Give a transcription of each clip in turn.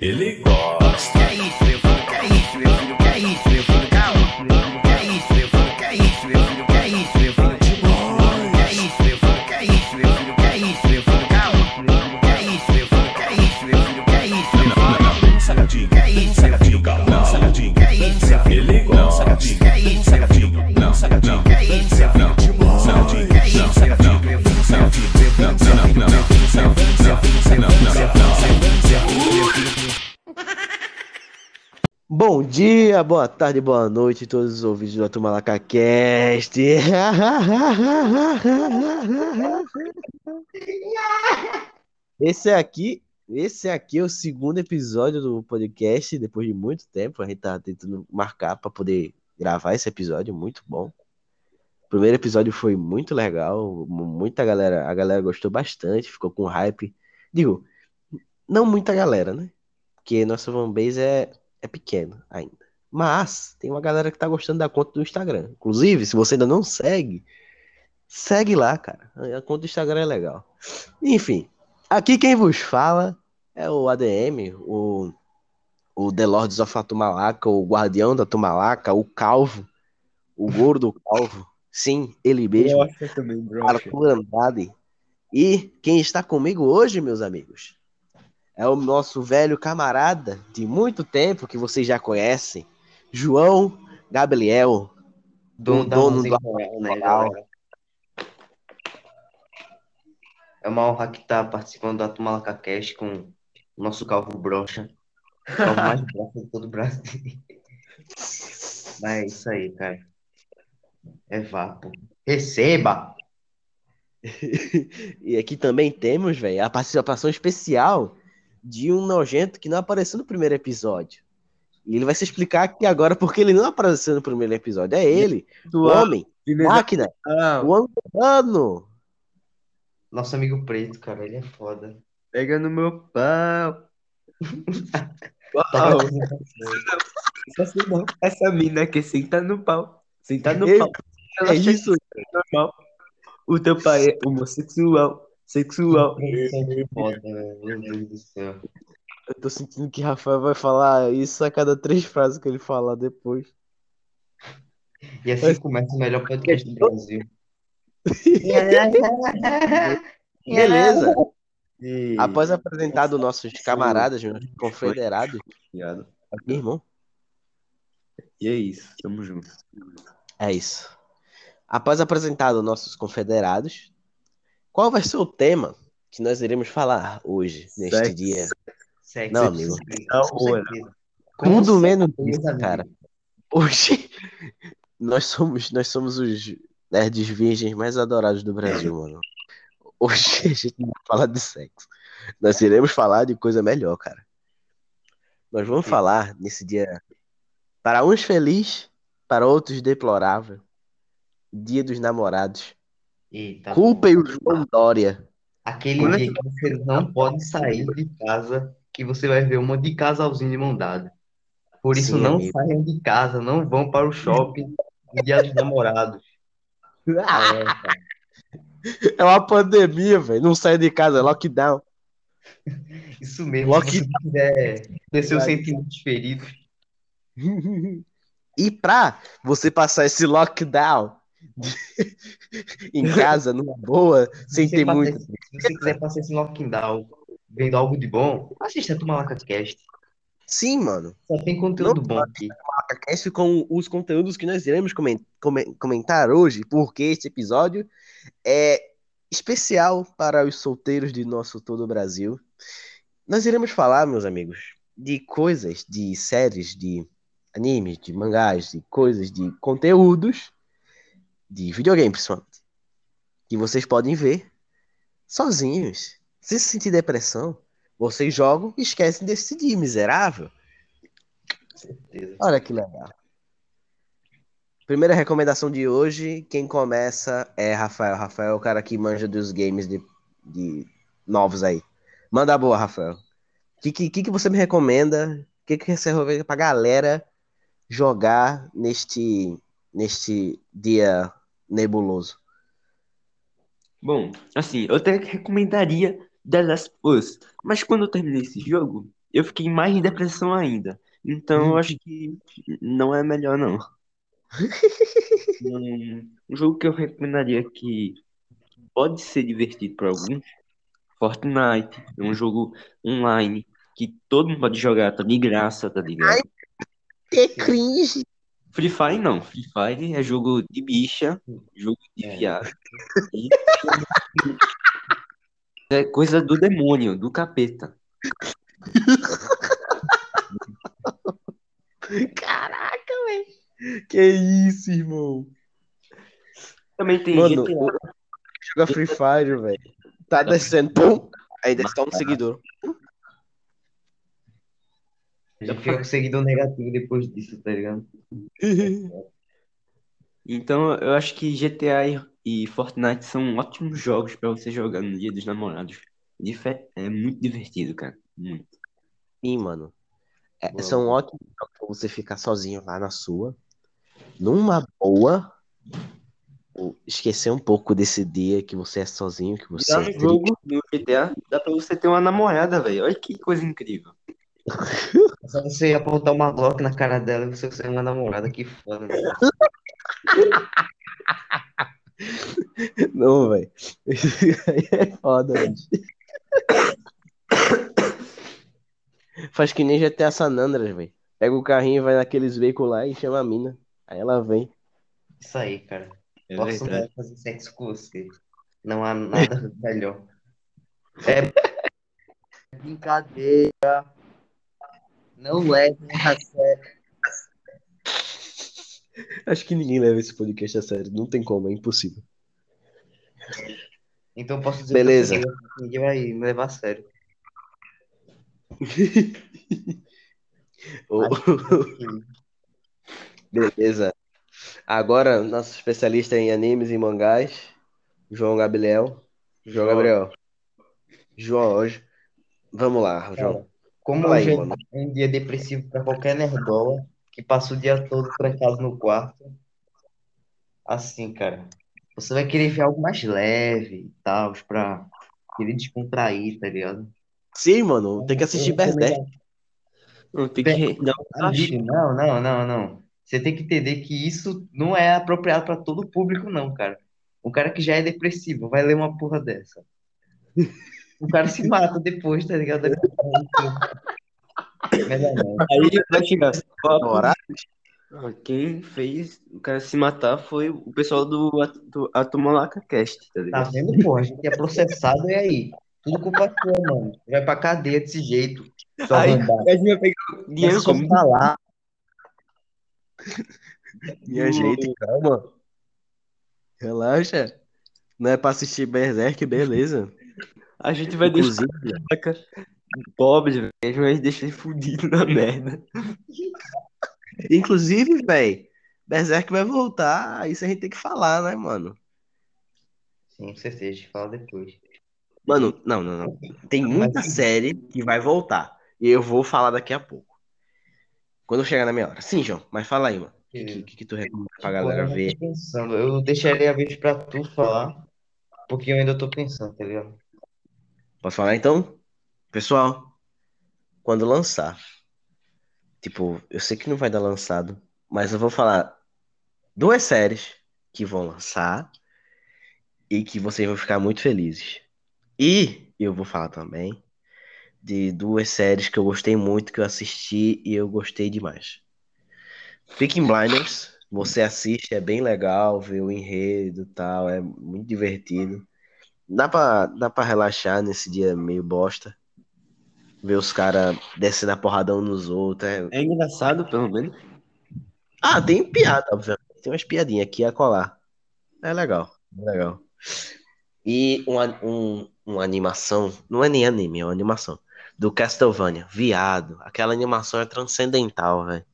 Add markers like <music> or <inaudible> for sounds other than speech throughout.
Ele gosta. Que é isso, meu filho? Que é isso, meu filho? Que é isso, Bom dia, boa tarde, boa noite, todos os ouvintes do Atumalaca Cast. Esse aqui, esse aqui é o segundo episódio do podcast, depois de muito tempo, a gente tá tentando marcar para poder gravar esse episódio, muito bom. O primeiro episódio foi muito legal, muita galera, a galera gostou bastante, ficou com hype. Digo, não muita galera, né? Porque nossa fanbase é é pequeno ainda. Mas tem uma galera que tá gostando da conta do Instagram. Inclusive, se você ainda não segue, segue lá, cara. A conta do Instagram é legal. Enfim, aqui quem vos fala é o ADM, o, o The Lords of Atumalaca, o Guardião da Tumalaca, o Calvo, o Gordo Calvo. Sim, ele mesmo. Brocha também, brocha. Arthur Andrade. E quem está comigo hoje, meus amigos, é o nosso velho camarada de muito tempo que vocês já conhecem, João Gabriel, Dono, o da dono do né, galera? É uma honra que tá participando da Tumalaca Cast com o nosso calvo brocha. O calvo mais brocha de todo o Brasil. Mas é isso aí, cara. É vapo. Receba! <laughs> E aqui também temos, velho, a participação especial de um nojento que não apareceu no primeiro episódio. E ele vai se explicar aqui agora porque ele não apareceu no primeiro episódio. É ele, o homem, máquina, o angolano. Nosso amigo preto, cara, ele é foda. Pega no meu pau. <laughs> Tá Uau. Essa, mina que senta no pau. Senta no Ei, pau. Ela É isso. normal. O teu pai é homossexual. Sexual. Foda, velho. Meu Deus do céu. Eu tô sentindo que Rafael vai falar isso a cada três frases que ele falar depois. E assim começa o melhor podcast do Brasil. <laughs> Beleza. E... Após apresentar os nossos camaradas, meus confederados, Obrigado. meu irmão, E é isso. Tamo junto. é isso. Após apresentar os nossos confederados, qual vai ser o tema que nós iremos falar hoje, neste Sexo. dia? Sexo, Não, amigo. Tudo menos isso, cara. Hoje <laughs> nós somos, nós somos os nerds virgens mais adorados do Brasil, mano. Hoje <laughs> a gente não vai falar de sexo. Nós iremos falar de coisa melhor, cara. Nós vamos falar nesse dia para uns feliz, para outros deplorável. Dia dos namorados. Eita, Culpem o João Dória. Aquele Quando é dia que você não pode sair de casa, que você vai ver um monte de casalzinho de mão dada. Por isso, Sim, não amigo. saiam de casa, não vão para o shopping no dia dos namorados. <laughs> É, cara. <laughs> É uma pandemia, velho. Não sai de casa, lockdown. Isso mesmo, Lock- se você quiser ter seus sentimentos feridos, <laughs> E pra você passar esse lockdown <laughs> em casa, numa boa, sem ter muito. esse- se você quiser passar esse lockdown vendo algo de bom, assista a Tumalaca Cast. Sim, mano. Só tem conteúdo Não bom aqui. Cast com os conteúdos que nós iremos comen- comen- comentar hoje, porque este episódio é especial para os solteiros de nosso todo o Brasil. Nós iremos falar, meus amigos, de coisas, de séries, de animes, de mangás, de coisas, de conteúdos de videogame, principalmente, que vocês podem ver sozinhos. Se sentir depressão, vocês jogam e esquecem desse dia miserável. certeza. Olha que legal. Primeira recomendação de hoje, quem começa é Rafael. Rafael é o cara que manja dos games de, de novos aí. Manda boa, Rafael. O que, que, que você me recomenda? O que, que você recomenda pra galera jogar neste, neste dia nebuloso? Bom, assim, eu até recomendaria The Last of Us, mas quando eu terminei esse jogo, eu fiquei mais em depressão ainda. Então eu acho que não é melhor, não. Um, <laughs> um jogo que eu recomendaria que pode ser divertido para alguns, Fortnite. É um jogo online que todo mundo pode jogar, tá de graça, tá ligado? Que cringe. Free Fire não. Free Fire é jogo de bicha, jogo de É. viado. É coisa do demônio, do capeta. Caraca, velho. Que isso, irmão. Também tem Mano, joga Free Fire, velho. Tá descendo, pum. Aí desce um seguidor. A gente fica com seguidor negativo depois disso, tá ligado? <laughs> Então eu acho que GTA e, Fortnite são ótimos jogos pra você jogar no Dia dos Namorados. É muito divertido, cara. Muito. Sim, mano. É, são ótimos jogos pra você ficar sozinho lá na sua. Numa boa. Esquecer um pouco desse dia que você é sozinho, que E você lá é no jogo, no GTA, dá pra você ter uma namorada, velho. Olha que coisa incrível. É só você apontar uma Glock na cara dela e você ser uma namorada, que foda, né? Não, velho. Aí é foda, velho. Faz que nem GTA San Andreas, velho. Pega o carrinho, vai naqueles veículos lá e chama a mina. Aí ela vem. Isso aí, cara. É Posso verdade. fazer sexo com você. Não há nada <laughs> melhor. É <laughs> brincadeira. Não levem a sério. Acho que ninguém leva esse podcast a sério. Não tem como, é impossível. Então eu posso dizer Beleza. que ninguém vai me levar a sério. <laughs> Ô, Beleza. Agora, nosso especialista em animes e mangás, João Gabriel. João João. Gabriel. João, hoje. Vamos lá, João. Como Fala aí, hoje é mano. um dia depressivo para qualquer nerdola que passa o dia todo trancado no quarto, assim, cara, você vai querer ver algo mais leve e tal, pra querer descontrair, tá ligado? Sim, mano, tem que assistir Berserk. recomendo- Não, tem que não, não, não, não. Você tem que entender que isso não é apropriado para todo público, não, cara. Um cara que já é depressivo vai ler uma porra dessa. O cara se mata depois, tá ligado? <laughs> Melhor não. Aí vai chegar. ó, Namorar? ó, Quem fez o cara se matar foi o pessoal do, do Atomalaca Cast, tá Tá ligado? vendo, porra? A gente é processado e aí? Tudo culpa sua, mano. Vai pra cadeia desse jeito. Só Aí andar. a gente vai pegar dinheiro como falar. <laughs> Minha gente, calma. Relaxa. Não é pra assistir Berserk, beleza. A gente vai deixar Inclusive, <laughs> o Atomalaca pobre, velho. A gente vai deixar ele fudido na merda. inclusive, velho, Berserk vai voltar, isso a gente tem que falar, né, mano? Sim, com certeza. A gente fala depois. Mano, não, não, não. Tem muita Mas- série que vai voltar. E eu vou falar daqui a pouco. Quando chegar na minha hora. Sim, João, mas fala aí, mano. O que, que, que tu recomenda pra galera eu ver? tô pensando. Eu deixaria a vez pra tu falar. Porque eu ainda tô pensando, tá ligado? Posso falar então? Pessoal, quando lançar, tipo, eu sei que não vai dar lançado, mas eu vou falar duas séries que vão lançar e que vocês vão ficar muito felizes. E eu vou falar também de duas séries que eu gostei muito, que eu assisti e eu gostei demais. Peaky Blinders, você assiste, é bem legal, ver o enredo tal, é muito divertido. Dá pra, dá pra relaxar nesse dia meio bosta. Ver os caras descendo a porrada uns nos outros. é- É engraçado, pelo menos. Ah, tem piada, obviamente. Tem umas piadinhas aqui a colar. É legal, é legal. E uma, um, uma animação, não é nem anime, é uma animação. Do Castlevania, viado. Aquela animação é transcendental, velho.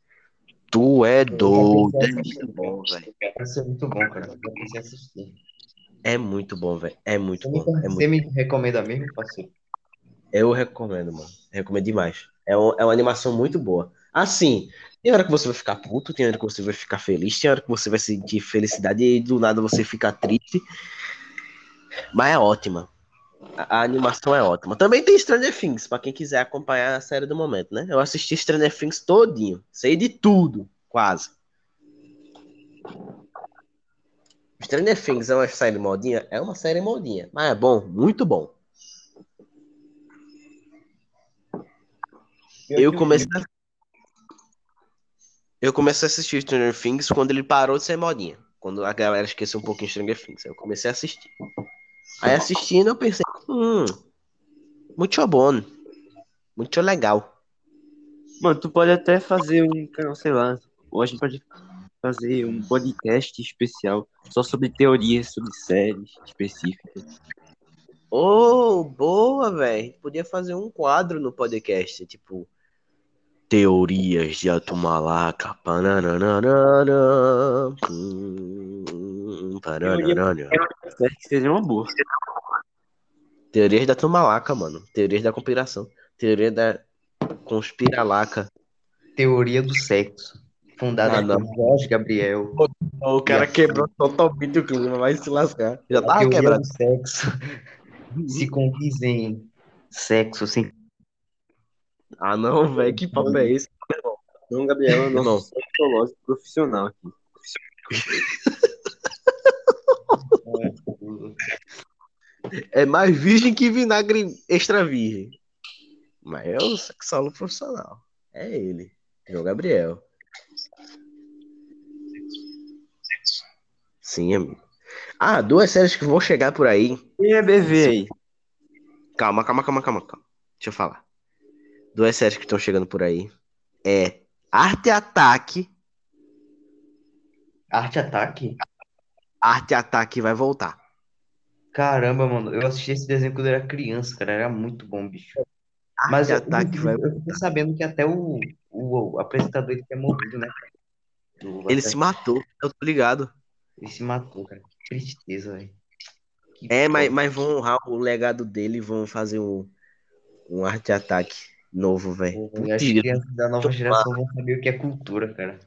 Tu é doido. É muito bom, velho. Ser muito bom, cara. Eu pensei assistir. É muito bom, velho. É muito Você me, bom. É você muito... me recomenda mesmo, parceiro? Eu recomendo, mano. Recomendo demais. É, um- é uma animação muito boa. Assim, tem hora que você vai ficar puto, tem hora que você vai ficar feliz, tem hora que você vai sentir felicidade e do nada você fica triste. Mas é ótima. A, a animação é ótima. Também tem Stranger Things, pra quem quiser acompanhar a série do momento, né? Eu assisti Stranger Things todinho. Sei de tudo, quase. Stranger Things é uma série modinha? É uma série modinha, mas é bom, muito bom. Eu comecei a... Eu comecei a assistir Stranger Things quando ele parou de ser modinha. Quando a galera esqueceu um pouquinho Stranger Things. Eu comecei a assistir. Aí assistindo eu pensei, hum, muito bom. Muito legal. Mano, tu pode até fazer um canal, sei lá. Ou a gente pode fazer um podcast especial só sobre teorias sobre séries específicas. Oh, boa, velho. Podia fazer um quadro no podcast, tipo Teorias de Atumalaca. Pananana, hum, pananana. Que seria uma boa. Teorias da Tumalaca, mano. Teorias da conspiração. Teoria da conspiralaca. Teoria do sexo. Fundada Ah, não. por Jorge Gabriel. O cara quebrou totalmente o clima, vai se lascar. Já tava quebrado. do sexo se condiz em sexo sem Ah, não, velho. Que papo é esse? Não, Gabriel, é Não. nosso sexológico profissional aqui. <laughs> É mais virgem que vinagre extra virgem. Mas é o sexólogo profissional. É ele. João Gabriel. Sim, amigo. Ah, duas séries que vão chegar por aí. É BV aí? Calma, calma, calma, calma, calma. Deixa eu falar. Duas séries que estão chegando por aí. É Arte Ataque. arte ataque. Arte Ataque vai voltar. Caramba, mano, eu assisti esse desenho quando eu era criança, cara, era muito bom, bicho. Arte Mas eu, Ataque vai eu fiquei sabendo que até o, o, o apresentador ele tinha morrido, né, cara? Do- Ele se matou, eu tô ligado. Ele se matou, cara. Que tristeza, velho. É, mas, mas vão honrar o legado dele e vão fazer um, um arte ataque novo, velho. As crianças da nova geração vão saber o que é cultura, cara.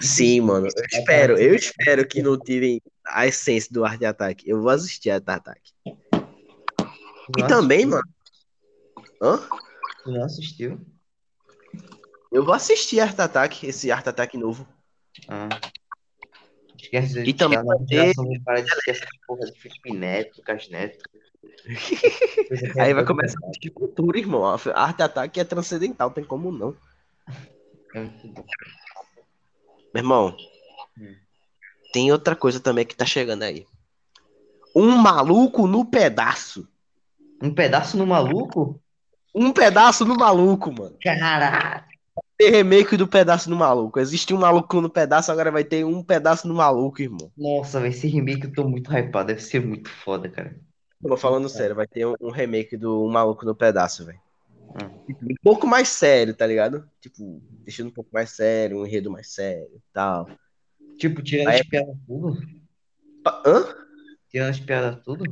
Sim, mano. Eu espero, eu espero que não tirem a essência do arte ataque. Eu vou assistir arte ataque. E também, mano. Hã? Tu não assistiu? Eu vou assistir arte ataque, esse arte ataque novo. Ah. Esquece E também vai ter- parar de esquecer porra de Felipe Neto, Lucas <laughs> Neto. Coisa que é Aí vai começar a assistir cultura, irmão. A arte ataque é transcendental, tem como não. É. Meu irmão, Hum. tem outra coisa também que tá chegando aí. Um maluco no pedaço. Um pedaço no maluco? Um pedaço no maluco, mano. Caralho! Tem remake do pedaço no maluco. Existe um maluco no pedaço, agora vai ter um pedaço no maluco, irmão. Nossa, ser remake, eu tô muito hypado. Deve ser muito foda, cara. Tô falando sério, vai ter um, um remake do Um Maluco no Pedaço, velho. Hum. Um pouco mais sério, tá ligado? Tipo, deixando um pouco mais sério, um enredo mais sério e tal. Tipo, tirando Aí- as piadas tudo? Hã? Tirando as piadas tudo?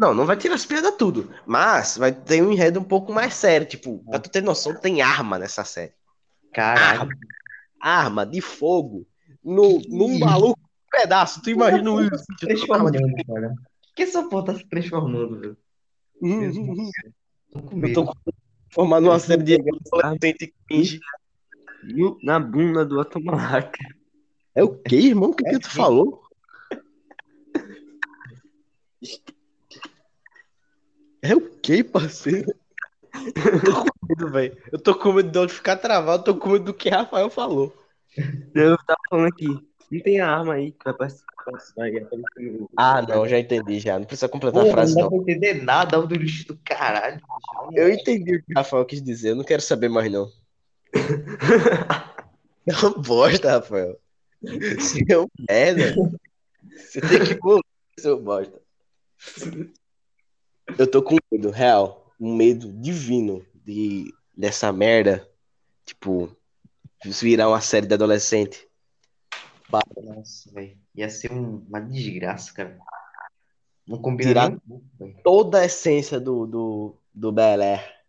Não, não vai tirar as piadas tudo. Mas vai ter um enredo um pouco mais sério. Tipo, pra tu ter noção, tem arma nessa série. Caralho. Arma. Arma de fogo no, num maluco pedaço. Tu imagina isso? Se transformando, cara. O que essa porra tá se transformando, velho? Tô com Eu medo. tô formando uma série de adolescente cringe. Na bunda do Atomalaca. É o quê, irmão? O que, que tu falou? <laughs> É o quê, parceiro? Eu tô com medo, velho. Eu tô com medo de eu ficar travado, tô com medo do que Rafael falou. Eu tava falando aqui. Não tem arma aí que vai participar. Ah, não, já entendi já. Não precisa completar a Porra, frase, não dá não. pra entender nada do lixo do caralho. bicho. Eu entendi o que o Rafael quis dizer, eu não quero saber mais, não. <laughs> É uma bosta, Rafael. Você é um merda. Você tem que morrer, seu bosta. Eu tô com medo, real. Um medo divino de, dessa merda. Tipo, virar uma série de adolescente. Nossa, velho. Ia ser um- uma desgraça, cara. Não combina Tirar- nem. Toda a essência do, do, do Bel Air.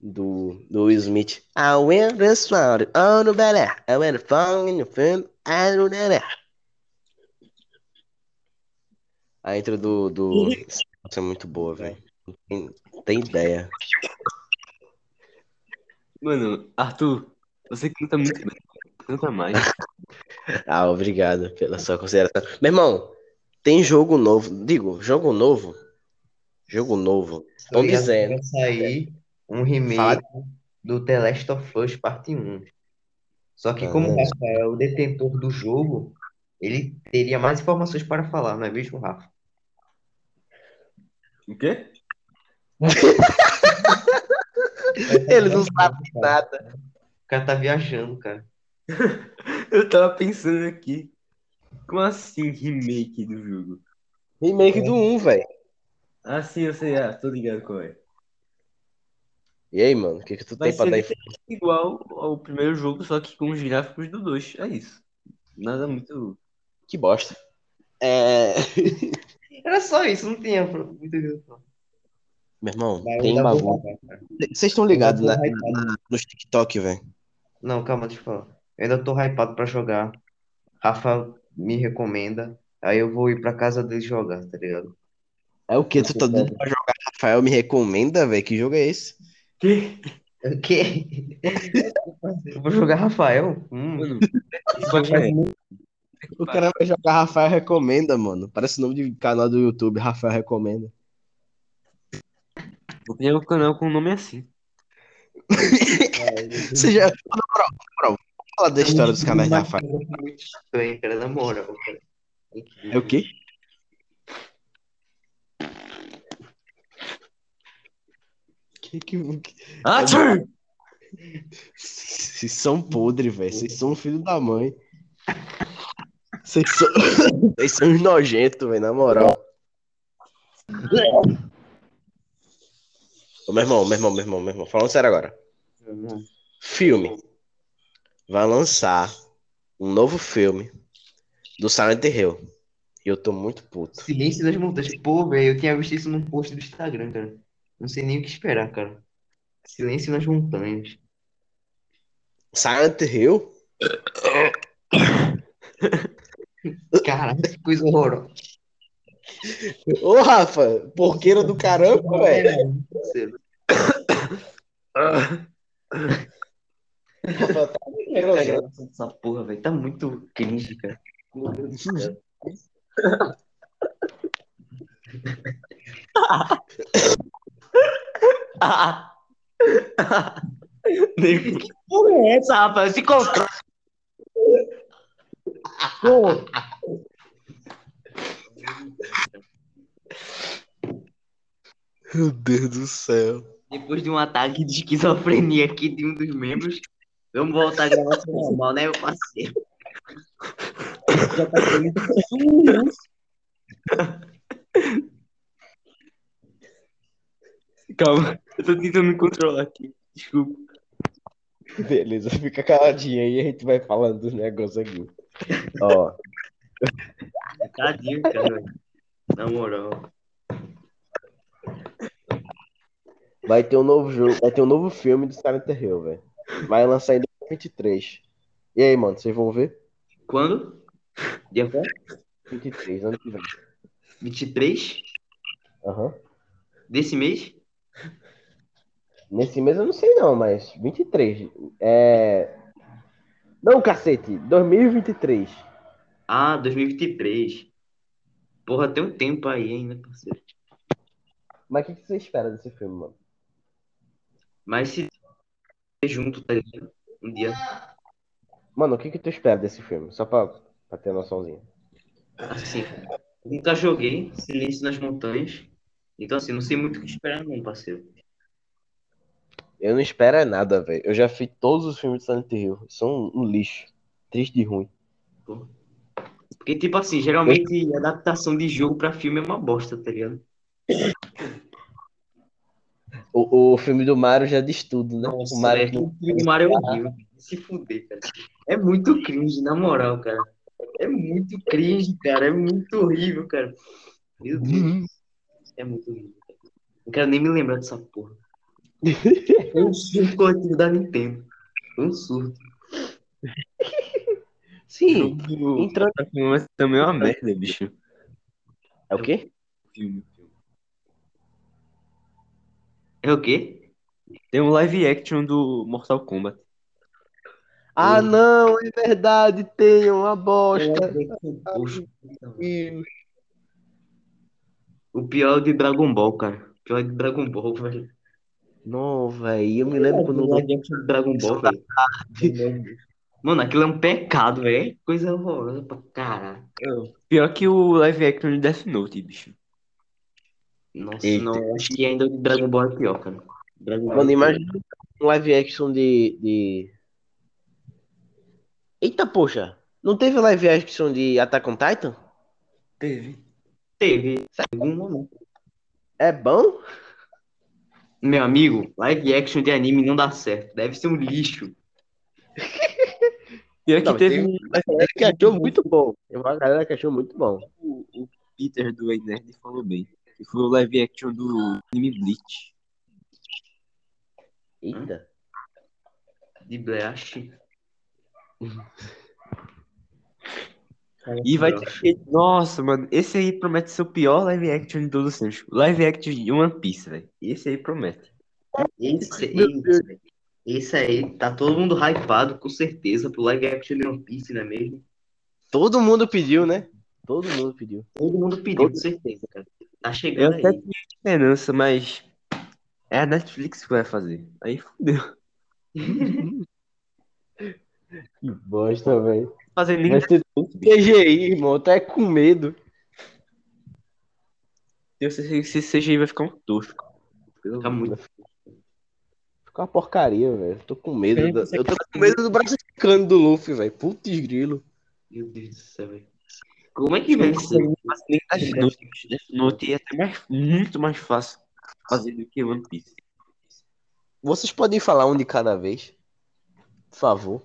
Do, do Will Smith. I went this round on the Bel Air. I went fun in the film. I don't A intro do, do... Isso é muito boa, velho. Não Tem, tem ideia. Mano, Arthur, você canta muito bem. Canta mais. <laughs> Ah, obrigado pela sua consideração. Meu irmão, tem jogo novo. Digo, jogo novo. Jogo novo. Estão dizendo. Vai sair um remake Fala- do The Last of Us Parte 1. Só que como o Ah. Rafa é o detentor do jogo, ele teria mais informações para falar, não é mesmo, Rafa? O quê? <laughs> Ele não sabe nada. O cara tá viajando, cara. <laughs> Eu tava pensando aqui. Como assim remake do jogo? Remake do 1, velho. Ah, sim, eu sei. Ah, tô ligado qual é. E aí, mano, o que, que tu Vai tem pra dar literalmente igual ao primeiro jogo, só que com os gráficos do 2. É isso. Nada muito. Que bosta. É. <laughs> Só isso, não tinha muito informação. Meu irmão, tem cara. Vocês estão ligados na, na- nos TikTok, velho? Não, calma, deixa eu falar. Eu ainda tô hypado pra jogar. Rafa me recomenda. Aí eu vou ir pra casa dele jogar, tá ligado? É o que? Tu tá doido pra jogar? Rafael me recomenda, velho? Que jogo é esse? Que? O quê? Eu vou jogar Rafael? Hum, Mano, O cara vai jogar Rafael Recomenda, mano. Parece o nome de canal do YouTube, Rafael Recomenda. vou criar um canal com um nome assim. <laughs> Você já. Vamos falar da história dos canais de Rafael. muito estranho, cara, na moral, cara. É o quê? Que que. Ah, tchau! Vocês são podres, velho. Vocês são filho da mãe. Vocês são. Vocês são nojentos, velho, na moral. Ô, meu irmão, meu irmão, meu irmão, meu irmão. Falando sério agora. Filme. Vai lançar um novo filme do Silent Hill. E eu tô muito puto. Silêncio das Montanhas. Pô, velho, eu tinha visto isso num post do Instagram, cara. Não sei nem o que esperar, cara. Silêncio nas Montanhas. Silent Hill? <coughs> Caralho, que coisa horrorosa. Ô, Rafa, porqueira do caramba, velho. Rafa, tá Quero a gravação dessa porra, velho. Tá muito cringe, cara. Meu Deus do céu. <laughs> Nem porra é essa, rapaz? Se controla. Meu Deus do céu. Depois de um ataque de esquizofrenia aqui de um dos membros, vamos voltar a gravação normal, né, meu parceiro? Já tá Calma, eu tô tentando me controlar aqui. Desculpa. Beleza, fica caladinho aí, a gente vai falando dos negócios aqui. Ó, Tadinho, cara. Na moral. vai ter um novo jogo, vai ter um novo filme do Silent Hill, velho. Vai lançar em 2023. E aí, mano, vocês vão ver? Quando? Dia qual? 23, ano que vem. 23 Aham. desse mês? Nesse mês eu não sei não, mas 23. É. Não, cacete, 2023. Ah, 2023. Porra, tem um tempo aí ainda, parceiro. Mas o que, que você espera desse filme, mano? Mas se junto, tá ligado? Um dia. Mano, o que, que tu espera desse filme? Só pra, pra ter noçãozinha. Assim, nunca joguei Silêncio nas Montanhas. Então, assim, não sei muito o que esperar, não, parceiro. Eu não espero é nada, velho. Eu já fiz todos os filmes de Silent Hill. São um lixo. Triste e ruim. Porque, tipo assim, geralmente adaptação de jogo pra filme é uma bosta, tá ligado? O, o filme do Mario já diz tudo, né? o Mario é, o filme do Mario é horrível. Se fuder, cara. É muito cringe, na moral, cara. É muito cringe, cara. É muito horrível, cara. Meu Deus. É muito horrível. cara. Não quero nem me lembrar dessa porra. Foi <laughs> um surto coletivo da Nintendo. Foi um surto. Sim, O entrando, mas também é uma merda, bicho. É o quê? Filme, filme. É o quê? Tem um live action do Mortal Kombat. Ah, não, é verdade, tem uma bosta. Poxa, O pior é de Dragon Ball, cara. O pior é de Dragon Ball, velho. Não, velho, eu me lembro quando. O live action de Dragon Ball, velho. Mano, aquilo é um pecado, velho. É Coisa horrorosa pra caralho. Pior que o live action de Death Note, bicho. Nossa, Eita. não, eu acho que ainda o Dragon Ball é pior, cara. Dragon Ball Mano, é imagina um live action de, de. Eita, poxa, não teve live action de Attack on Titan? Teve. Teve, em algum momento. É bom? Meu amigo, live action de anime não dá certo. Deve ser um lixo. <laughs> Pior que Não, teve uma galera que achou muito bom. Tem uma galera que achou muito bom. o, o Peter do Ei Nerd falou bem. Que foi o live action do anime Bleach. Eita. De Bleach. <laughs> E vai ter aquele- Nossa, mano, esse aí promete ser o pior live action de todos os tempos. Live action de One Piece, velho. Esse aí promete. Esse, esse, esse aí, tá todo mundo hypado, com certeza, pro live action de One Piece, não é mesmo? Todo mundo pediu, né? Todo mundo pediu. Todo mundo pediu, com certeza, cara. Tá Eu chegando até aí. tinha esperança, mas é a Netflix que vai fazer. Aí fudeu. <laughs> Que bosta, velho. Fazer nem ser CGI, irmão. Tá é com medo. esse, esse CGI vai ficar um tosco. Pelo Fica muito. Fica uma porcaria, velho. Tô com medo. É, da- Eu tô com medo do braço esticando do Luffy, velho. Putz grilo. Meu Deus do céu, velho. Como é que vai ser? Mas nem Death Note. Death Note é até mais, muito mais fácil fazer do que One Piece. Vocês podem falar um de cada vez? Por favor.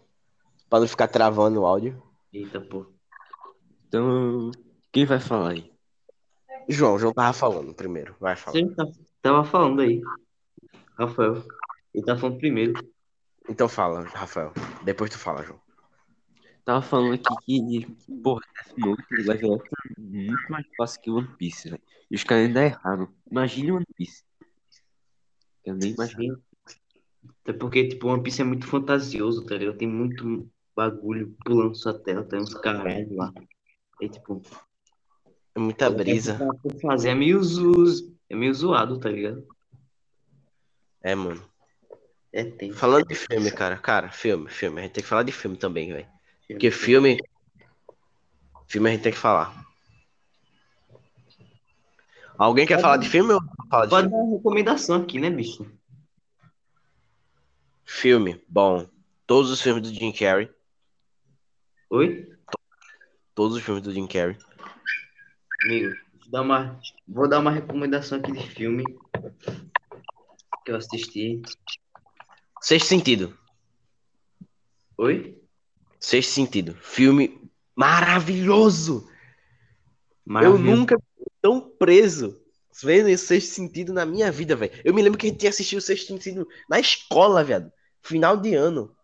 Pra não ficar travando o áudio. Eita, pô. Então, quem vai falar aí? João, o João tava falando primeiro. Vai falar. Você tá, tava falando aí. Rafael. Ele tá falando primeiro. Então fala, Rafael. Depois tu fala, João. Tava falando aqui que, porra, Death Note, é muito mais fácil que One Piece, velho. E os caras ainda erraram. Imagine One Piece. Eu nem imagino. Até porque, tipo, One Piece é muito fantasioso, tá ligado? Tem muito bagulho pulando sua tela, tem uns caralho lá. E, tipo, É muita brisa. fazer é meio, zo... é meio zoado, tá ligado? É, mano. É. Falando de filme, cara. Cara, filme, filme. A gente tem que falar de filme também, velho. Porque filme. Filme a gente tem que falar. Alguém quer falar de filme ou fala de Pode filme? dar uma recomendação aqui, né, bicho? Filme, bom. Todos os filmes do Jim Carrey. Oi? Todos os filmes do Jim Carrey. Amigo, vou dar uma, vou dar uma recomendação aqui de filme que eu assisti. Sexto Sentido. Oi? Sexto Sentido. Filme maravilhoso. Eu nunca fui tão preso vendo esse Sexto Sentido na minha vida, velho. Eu me lembro que a gente tinha assistido o Sexto Sentido na escola, viado. Final de ano.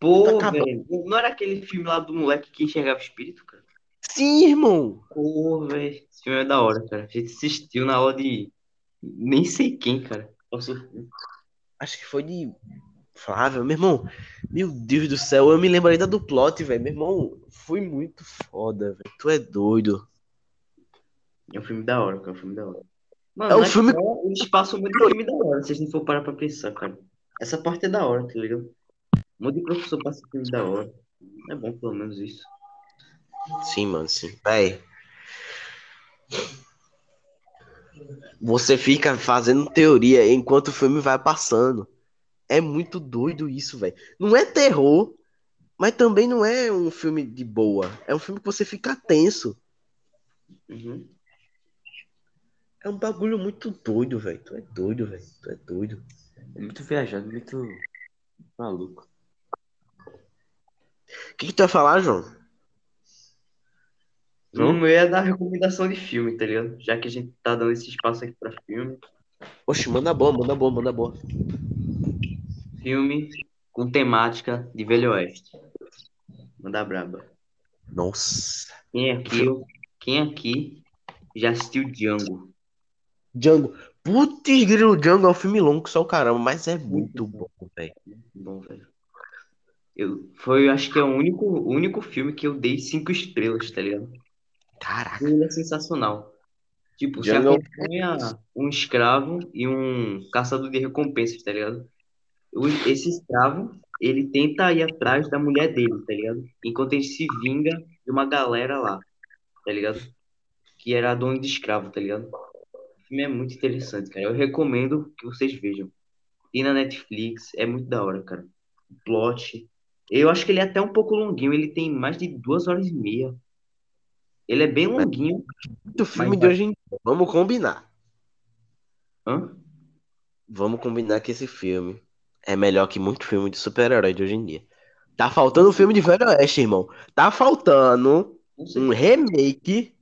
Pô, tá velho, não era aquele filme lá do moleque que enxergava o espírito, cara? Sim, irmão. Pô, velho, esse filme é da hora, cara. A gente assistiu na hora de. Nem sei quem, cara. Acho que foi de Flávio, meu irmão. Meu Deus do céu, eu me lembro ainda do plot, velho. Meu irmão, foi muito foda, velho. Tu é doido. É um filme da hora, cara. É um filme da hora. Mano, É um filme- escola, eles passam muito filme da hora, se a gente for parar pra pensar, cara. Essa parte é da hora, tá ligado? Um monte de professor passa filme da hora. É bom, pelo menos, isso. Sim, mano, sim. Véi. Você fica fazendo teoria enquanto o filme vai passando. É muito doido isso, velho. Não é terror, mas também não é um filme de boa. É um filme que você fica tenso. Uhum. É um bagulho muito doido, velho. Tu é doido, velho. Tu é doido. É muito viajado, muito maluco. O que, que tu vai falar, João? Não ia dar recomendação de filme, tá ligado? Já que a gente tá dando esse espaço aqui pra filme. Oxe, manda boa, manda boa, manda boa. Filme com temática de Velho Oeste. Manda braba. Nossa. Quem aqui, quem aqui já assistiu Django. Django. Putz, grilo, Django é um filme longo só o caramba, mas é muito bom, velho. Bom, velho. Eu, foi, acho que é o único, o único filme que eu dei cinco estrelas, tá ligado? Caraca. Ele é sensacional. Tipo, você Django- acompanha um escravo e um caçador de recompensas, tá ligado? Esse escravo, ele tenta ir atrás da mulher dele, tá ligado? Enquanto ele se vinga de uma galera lá, tá ligado? Que era dono de escravo, tá ligado? O filme é muito interessante, cara. Eu recomendo que vocês vejam. E na Netflix, é muito da hora, cara. O plot. Eu acho que ele é até um pouco longuinho, ele tem mais de duas horas e meia. Ele é bem longuinho. Muito filme Mas de hoje em dia. Vamos combinar. Hã? Vamos combinar que esse filme é melhor que muito filme de super-herói de hoje em dia. Tá faltando um filme de Velho Oeste, irmão. Tá faltando um remake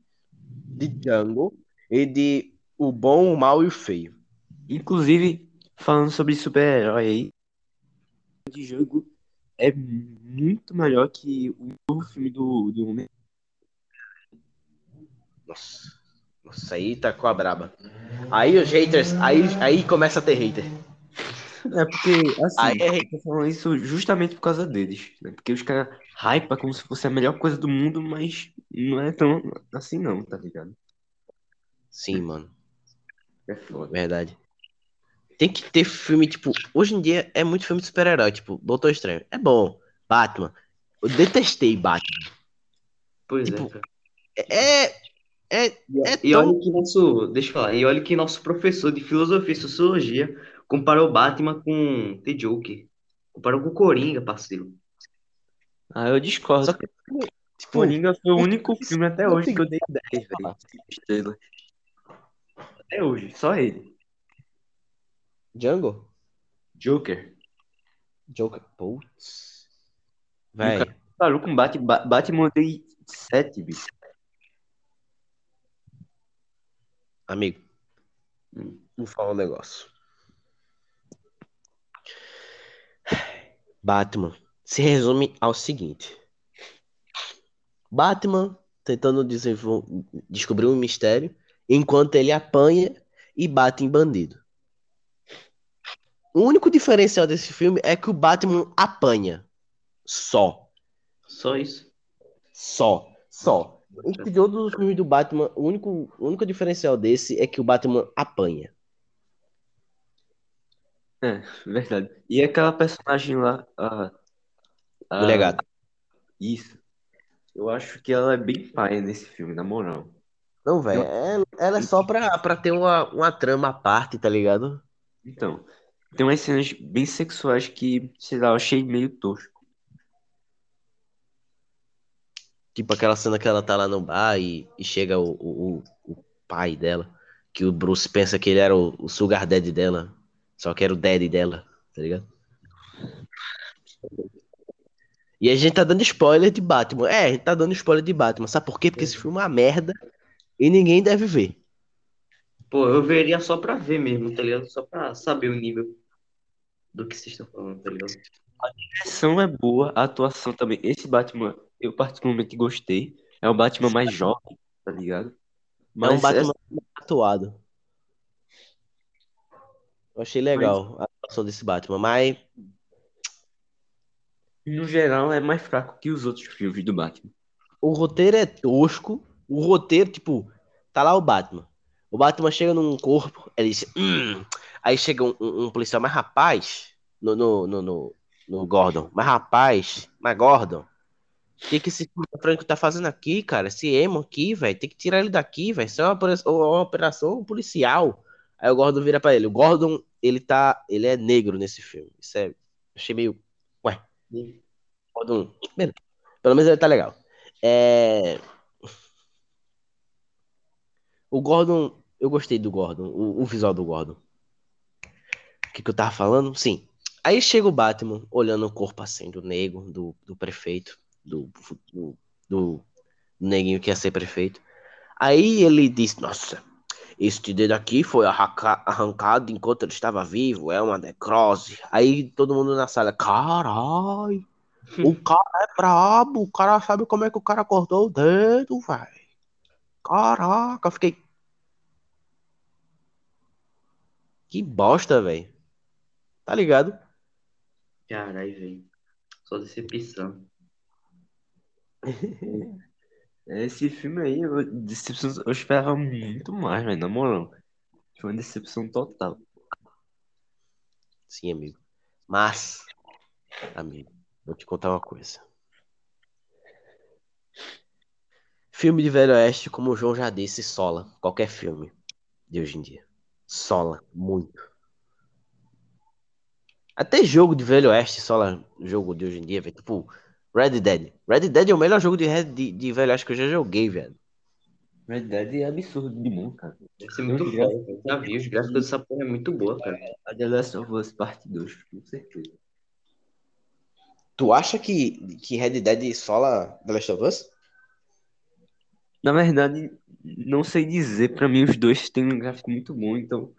de Django e de O Bom, o Mal e o Feio. Inclusive, falando sobre super-herói aí, de jogo é muito melhor que o novo filme do, do Homem. Nossa. Nossa, aí tá com a braba. Aí os haters, aí, aí começa a ter hater. É porque, assim, Aí é eu tô falando isso justamente por causa deles, né? Porque os caras hypam como se fosse a melhor coisa do mundo, mas não é tão assim não, tá ligado? Sim, mano. É foda. Verdade. Tem que ter filme, tipo, hoje em dia é muito filme de super-herói, tipo, Doutor Estranho. É bom. Batman. Eu detestei Batman. Pois Tipo, é, cara. É. É. E, é e tão- olha que nosso, deixa eu falar, e olha que nosso professor de filosofia e sociologia comparou Batman com The Joker. Comparou com Coringa, parceiro. Ah, eu discordo. Só que, tipo, Coringa foi o o- único filme até hoje que eu dei 10, velho. Até hoje, só ele. Django? Joker. Joker. Putz. Véi. Parou com Bat Ba- Batman eu dei 7, bicho. Amigo. Hum. Vou falar um negócio. Batman se resume ao seguinte: Batman tentando descobrir um mistério enquanto ele apanha e bate em bandido. O único diferencial desse filme é que o Batman apanha. Só. Só isso. Só. Só. Entre todos os filmes do Batman, o único, o único diferencial desse é que o Batman apanha. É, verdade. E aquela personagem lá, a. Isso. Eu acho que ela é bem paia nesse filme, na moral. Não, velho, ela, ela é só pra, pra ter uma, uma trama à parte, tá ligado? Então, tem umas cenas bem sexuais que, sei lá, eu achei meio tosco. Tipo aquela cena que ela tá lá no bar e, e chega o, o, o- pai dela, que o Bruce pensa que ele era o, o sugar daddy dela, só que era o daddy dela, tá ligado? E a gente tá dando spoiler de Batman. É, a gente tá dando spoiler de Batman. Sabe por quê? Porque esse filme é uma merda e ninguém deve ver. Pô, eu veria só pra ver mesmo, tá ligado? Só pra saber o nível do que vocês estão falando, tá ligado? A direção é boa, a atuação também. Esse Batman, eu particularmente gostei. É um Batman mais jovem, tá ligado? é Mas um Batman atuado. Eu achei legal a atuação desse Batman, mas no geral, é mais fraco que os outros filmes do Batman. o roteiro é tosco. O roteiro, tipo, tá lá o Batman. O Batman chega num corpo, ele diz, hum. Aí chega um, um- um policial, mas rapaz, no, no, no, no, no Gordon, mas rapaz, mas Gordon, o que que esse Franco tá fazendo aqui, cara? Esse emo aqui, velho, tem que tirar ele daqui, velho. Isso é uma operação, uma operação policial. Aí o Gordon vira pra ele. O Gordon, ele tá, ele é negro nesse filme. Isso é, achei meio, ué. Gordon, beleza. Pelo menos ele tá legal. É... O Gordon, eu gostei do Gordon, o, o visual do Gordon. O que, que eu tava falando? Sim. Aí chega o Batman olhando o corpo assim do nego, do, do prefeito, do, do, do neguinho que ia ser prefeito. Aí ele diz: Nossa, este dedo aqui foi arranca- arrancado enquanto ele estava vivo, é uma necrose. Aí todo mundo na sala: Carai, <laughs> o cara é brabo, o cara sabe como é que o cara cortou o dedo, velho. Caraca, eu fiquei. Que bosta, velho. Tá ligado? Caralho, velho. Só decepção. <laughs> Esse filme aí, eu, decepção, eu esperava muito mais, velho, na moral. Foi uma decepção total. Sim, amigo. Mas, amigo, vou te contar uma coisa. Filme de Velho Oeste, como o João já disse, sola. Qualquer filme de hoje em dia. Sola muito. Até jogo de Velho Oeste sola jogo de hoje em dia, velho. Tipo, Red Dead. Red Dead é o melhor jogo de, Red- de, de Velho Oeste que eu já joguei, velho. Verdade é absurdo de bom, cara. Deve ser muito cara. Já vi, os gráficos dessa porra é muito boa, cara. A The Last of Us Parte 2, com certeza. Tu acha que, que Red Dead sola The Last of Us? Na verdade, não sei dizer, pra mim os dois têm um gráfico muito bom, então,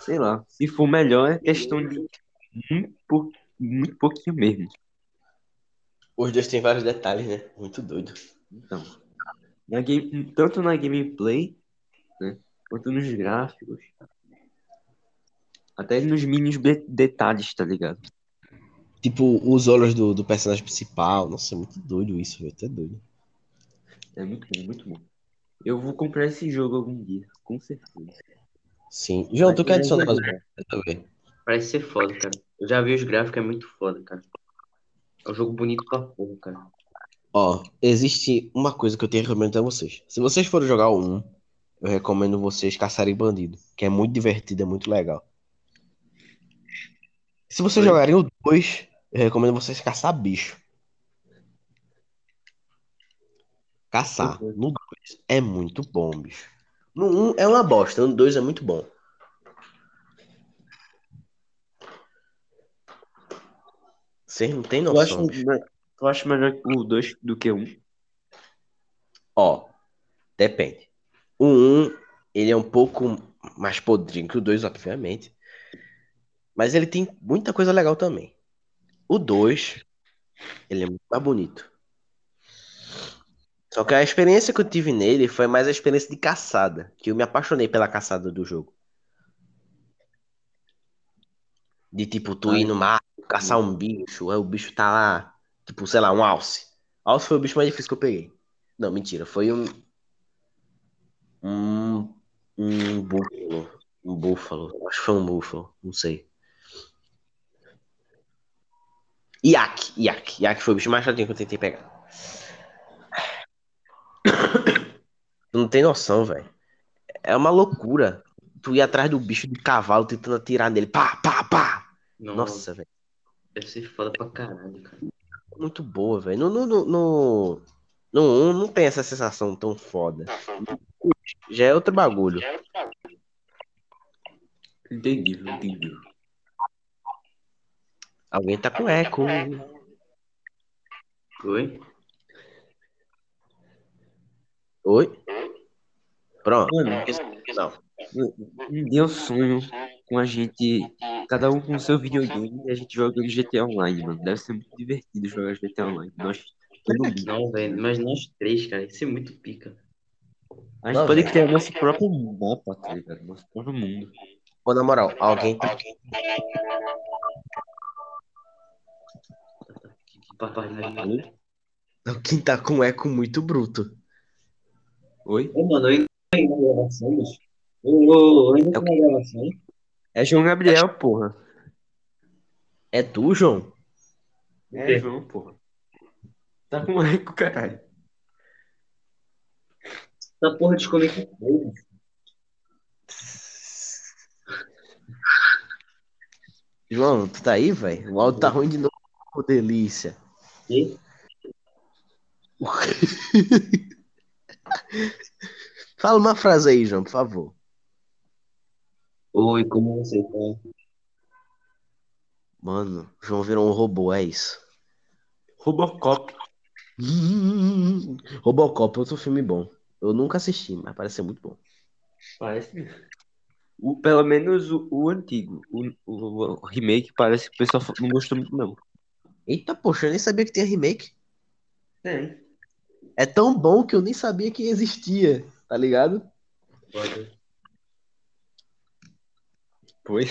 sei lá, se for melhor é questão de muito, pou- muito pouquinho mesmo. Os dois têm vários detalhes, né? Muito doido. Então, na game, tanto na gameplay, né, quanto nos gráficos, até nos mínimos de- detalhes, tá ligado? Tipo, os olhos do, do personagem principal. Nossa, é muito doido isso, velho. Até doido. É muito bom, muito bom. Eu vou comprar esse jogo algum dia, com certeza. Sim. João, tu quer adicionar mais ver. Parece ser foda, cara. Eu já vi os gráficos, é muito foda, cara. É um jogo bonito pra porra, cara. Ó, existe uma coisa que eu tenho que recomendar a vocês. Se vocês forem jogar o 1, eu recomendo vocês caçarem bandido, que é muito divertido, é muito legal. Se vocês jogarem o 2, eu recomendo vocês caçar bicho. Caçar. Uhum. No 2 é muito bom, bicho. No 1 é uma bosta, no 2 é muito bom. Vocês não Tu acha, noção, bicho. me- tu acha melhor o 2 do que o 1? Ó, depende. O 1, ele é um pouco mais podrinho que o 2, obviamente. Mas ele tem muita coisa legal também. O 2, ele é muito mais bonito. Só que a experiência que eu tive nele foi mais a experiência de caçada, que eu me apaixonei pela caçada do jogo. De tipo, tu ir no mar, caçar um bicho, aí o bicho tá lá, tipo, sei lá, um alce. Alce foi o bicho mais difícil que eu peguei. Não, mentira, foi um. Um. Um búfalo. Um búfalo. Acho que foi um búfalo, não sei. Iaque, iaque. Iaque foi o bicho mais chatinho que eu tentei pegar. <coughs> Tu não tem noção, velho. É uma loucura. Tu ir atrás do bicho de cavalo tentando atirar nele. Pá, pá, pá. Nossa, Nossa, velho. deve ser foda pra caralho, cara. Muito boa, velho. No, no, no, no, no 1 não tem essa sensação tão foda. Já é outro bagulho. Entendi, entendi. Alguém tá com eco. Oi? Oi? Pronto. Mano, Não. um dia eu sonho com a gente, cada um com o seu videogame e a gente jogando GTA Online, mano. Deve ser muito divertido jogar GTA Online. Nós, todo mundo. Não, velho, mas nós três, cara, isso é muito pica. A gente Não, pode velho. criar nosso próprio mapa, tá ligado? Nosso próprio mundo. Ô, na moral, alguém tá. Que? Alguém tá com eco muito bruto. Oi? Ô, mano, eu ainda tô na gravação, bicho. Ô, ô, ainda tô na gravação. É João Gabriel, porra. É tu, João? É João, porra. Tá com eco, caralho. Essa porra desconectou. bicho. João, tu tá aí, velho? O áudio tá ruim de novo. Ô, delícia. E? <laughs> Fala uma frase aí, João, por favor. Oi, como você tá? Mano, João virou um robô, é isso. Robocop. Hum, <laughs> Robocop é outro filme bom. Eu nunca assisti, mas parece ser muito bom. Parece mesmo. O, pelo menos o, o antigo. O, o, o remake parece que o pessoal não gostou muito, não. Eita, poxa, eu nem sabia que tinha remake. Tem. É tão bom que eu nem sabia que existia. Tá ligado? Pois.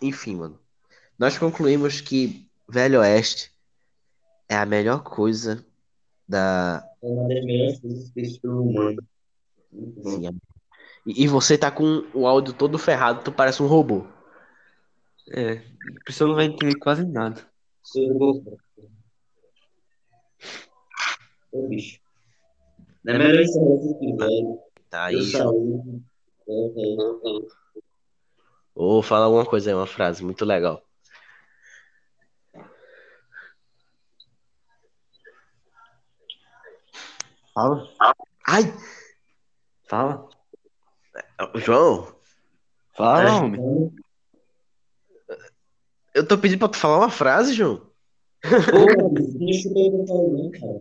Enfim, mano. Nós concluímos que Velho Oeste é a melhor coisa da. É uma das melhores coisas feitas pelo humano. Muito bom. Sim, é- e, e você tá com o áudio todo ferrado, tu parece um robô. É, a pessoa não vai entender quase nada. Sou. Ô, bicho. Não é melhor esse episódio. Tá Eu aí. saúde. É, é. Ou fala alguma coisa aí, uma frase muito legal. Fala, Ai! fala, João, fala, É. homem. eu tô pedindo pra tu falar uma frase, João. Bicho, deixa eu o que eu falei, cara.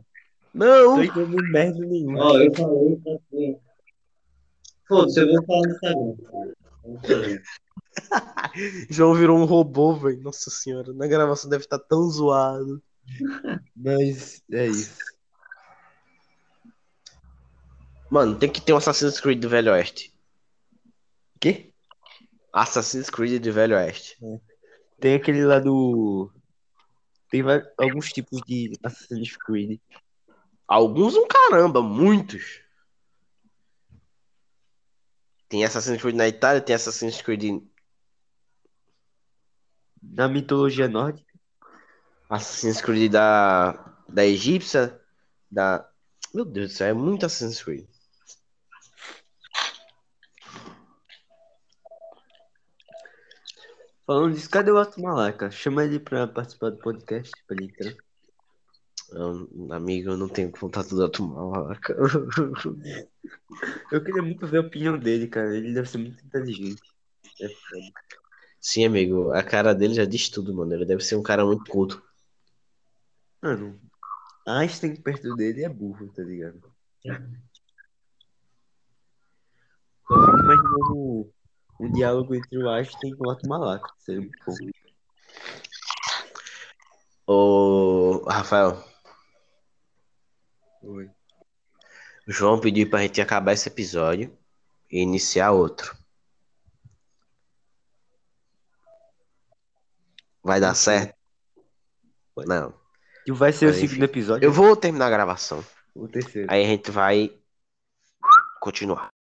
Não! Tô entendendo merda nenhuma. Ó, eu falei pra você. Foda-se, eu vou falar no Instagram. <laughs> João virou um robô, velho. Nossa senhora, na gravação deve estar tão zoado. <laughs> Mas é isso. Mano, tem que ter um Assassin's Creed do Velho Oeste. Quê? Assassin's Creed do Velho Oeste. Tem aquele lá do. Tem vai- alguns tipos de Assassin's Creed. Alguns um caramba, muitos. Tem Assassin's Creed na Itália, tem Assassin's Creed. Na mitologia nórdica, Assassin's Creed da, da egípcia, da. Meu Deus do céu, é muito Assassin's Creed. falando disso, cadê o Otto Malaca? Chama ele pra participar do podcast, pra ele entrar. Eu, amigo, eu não tenho contato da Malaca. Eu queria muito ver a opinião dele, cara. Ele deve ser muito inteligente. É. Sim, amigo, a cara dele já diz tudo, mano. Ele deve ser um cara muito culto. Mano, Einstein perto dele é burro, tá ligado? Eu fico imaginando um diálogo entre o Einstein e o Otto Malaca. Seria muito bom. Ô, Rafael, Oi. o João pediu pra gente acabar esse episódio e iniciar outro. Vai dar certo? Não. E vai ser o Mas, segundo enfim. episódio? Eu vou terminar a gravação. O terceiro. Aí a gente vai continuar.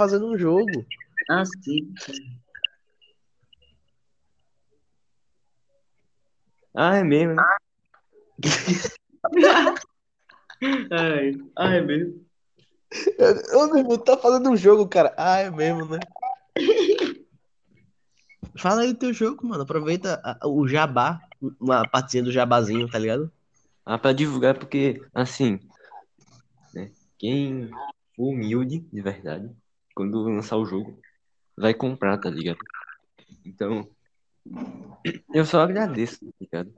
Fazendo um jogo. Ah, sim. Ah, é mesmo, né? Ai, <laughs> ai, é mesmo. Ô, meu irmão, tu tá fazendo um jogo, cara. Ah, é mesmo, né? Fala aí do teu jogo, mano. Aproveita a- o jabá, uma partezinha do jabazinho, tá ligado? Ah, pra divulgar, porque, assim, né, quem for humilde, de verdade, quando lançar o jogo, vai comprar, tá ligado? Então, eu só agradeço, tá ligado?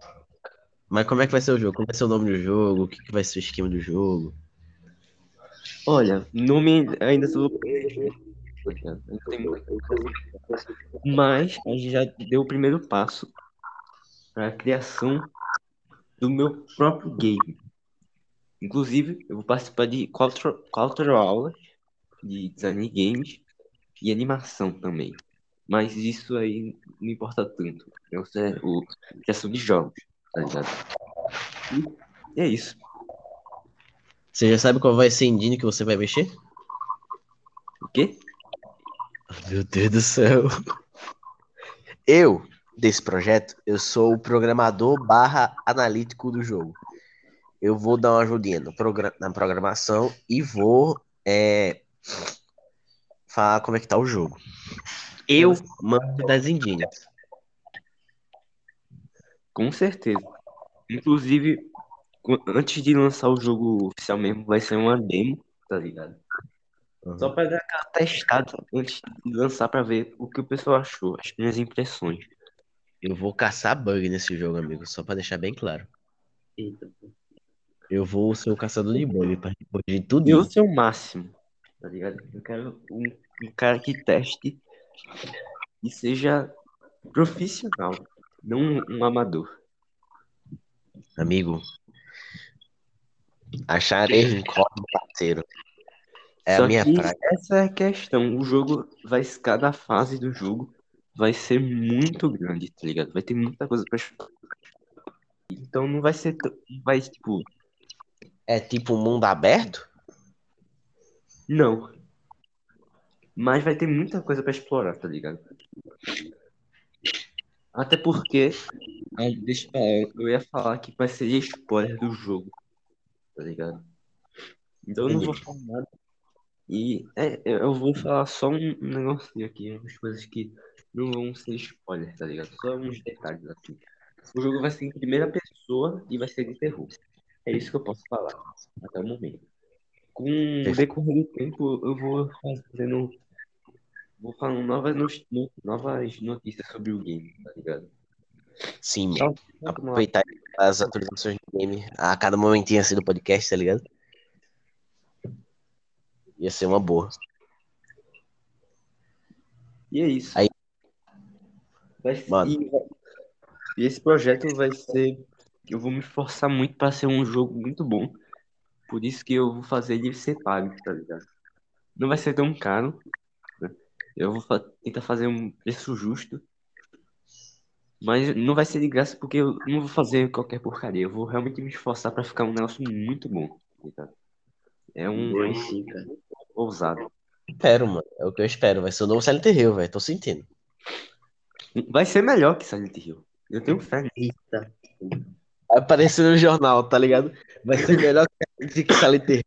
Mas como é que vai ser o jogo? Como vai ser o nome do jogo? O que, que vai ser o esquema do jogo? Olha, nome ainda sou tá. Mas a gente já deu o primeiro passo para a criação do meu próprio game. Inclusive, eu vou participar de quatro, quatro aulas de design de games e animação também. Mas isso aí não importa tanto. Eu sei o criação de jogos, tá ligado? E é isso. Você já sabe qual vai ser a engine que você vai mexer? O quê? Meu Deus do céu. Eu desse projeto, eu sou o programador barra analítico do jogo. Eu vou dar uma ajudinha no progra- na programação e vou é, falar como é que tá o jogo. Eu mando das engines. Com certeza. Inclusive, antes de lançar o jogo oficial mesmo, vai ser uma demo, tá ligado? Só pra dar aquela testada antes de lançar pra ver o que o pessoal achou, as minhas impressões. Eu vou caçar bug nesse jogo, amigo, só pra deixar bem claro. Eita. Eu vou ser o caçador de bug pra corrigir tudo Eu isso. ser o máximo, tá ligado? Eu quero um, um cara que teste e seja profissional, não um, um amador. Amigo, achar erro em código, parceiro, é Só a minha que praia. essa é a questão. O jogo vai, cada fase do jogo vai ser muito grande, tá ligado? Vai ter muita coisa pra. Então não vai ser, vai tipo, É tipo um mundo aberto? Não. Mas vai ter muita coisa pra explorar, tá ligado? Até porque, aí, deixa eu falar, eu ia falar que vai ser spoiler do jogo, tá ligado? Então eu não vou falar nada. E é, eu vou falar só um negocinho aqui, umas coisas que não vão ser spoiler, tá ligado? Só uns detalhes assim. O jogo vai ser em primeira pessoa e vai ser de terror. É isso que eu posso falar até o momento. Com o decorrer do tempo, eu vou fazendo. Vou falando novas, no- novas notícias sobre o game, tá ligado? Sim, mano. Aproveitar as atualizações do game a cada momentinho assim do podcast, tá ligado? Ia ser uma boa. E é isso. Aí- ser- e, e esse projeto vai ser. Eu vou me esforçar muito para ser um jogo muito bom. Por isso que eu vou fazer ele ser pago, tá ligado? Não vai ser tão caro. né? Eu vou fa- tentar fazer um preço justo. Mas não vai ser de graça porque eu não vou fazer qualquer porcaria. Eu vou realmente me esforçar para ficar um negócio muito bom. tá? É um Vai sim, cara. ousado. Espero, mano. É o que eu espero. Vai ser o novo Silent Hill, velho. Tô sentindo. Vai ser melhor que Silent Hill. Eu tenho fé. Eita. Vai aparecer no jornal, tá ligado? Vai ser melhor que que Silent Hill.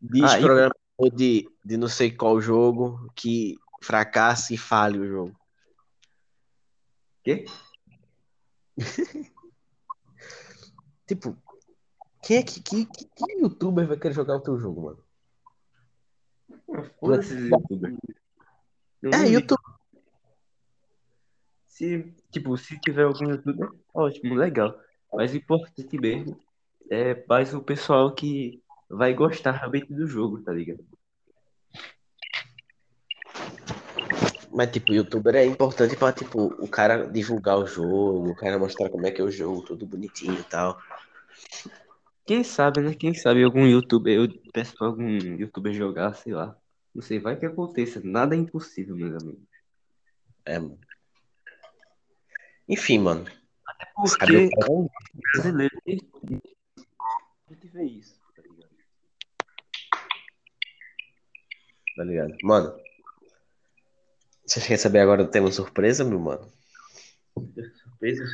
Diz Ah, e- programador de, de não sei qual jogo que fracasse e fale o jogo. Quê? <laughs> Tipo, quem é que, que, que, que youtuber vai querer jogar o teu jogo, mano? Foda-se esses youtubers. Eu É, ligo. YouTube. Se, tipo, se tiver algum youtuber, ótimo, legal. Mas o importante mesmo é mais o pessoal que vai gostar realmente do jogo, tá ligado? Mas, tipo, youtuber é importante pra, tipo, o cara divulgar o jogo, o cara mostrar como é que é o jogo, tudo bonitinho e tal. Quem sabe, né? Quem sabe algum youtuber, eu peço pra algum youtuber jogar, sei lá. Não sei, vai que aconteça. Nada é impossível, meus amigos. É, mano. Enfim, mano. Porque Sabe o cara- brasileiro gente vê isso, tá ligado? Tá ligado? Mano. Você quer saber agora do tema surpresa, meu mano? Surpresa?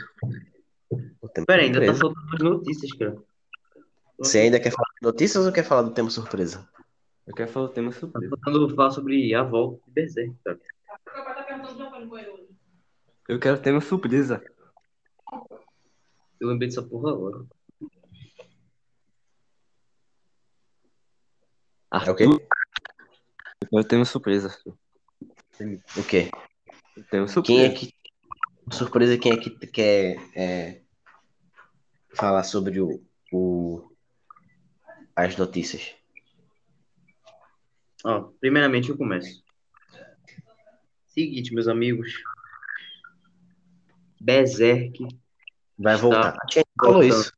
O tema Pera, ainda tá faltando as notícias, cara. Você ainda quer falar de notícias ou quer falar do tema surpresa? Eu quero falar o tema Tá surpresa. faltando falar sobre a volta de Berserk, cara. Eu quero tema surpresa. Eu lembrei dessa porra agora. É o quê? Eu quero tema surpresa. O quê? Eu tenho surpresa. Quem é que. Surpresa, quem é que quer é, falar sobre o, o. as notícias? Ó, primeiramente eu começo. Seguinte, meus amigos. Berserk Vai voltar. Falou voltando. isso?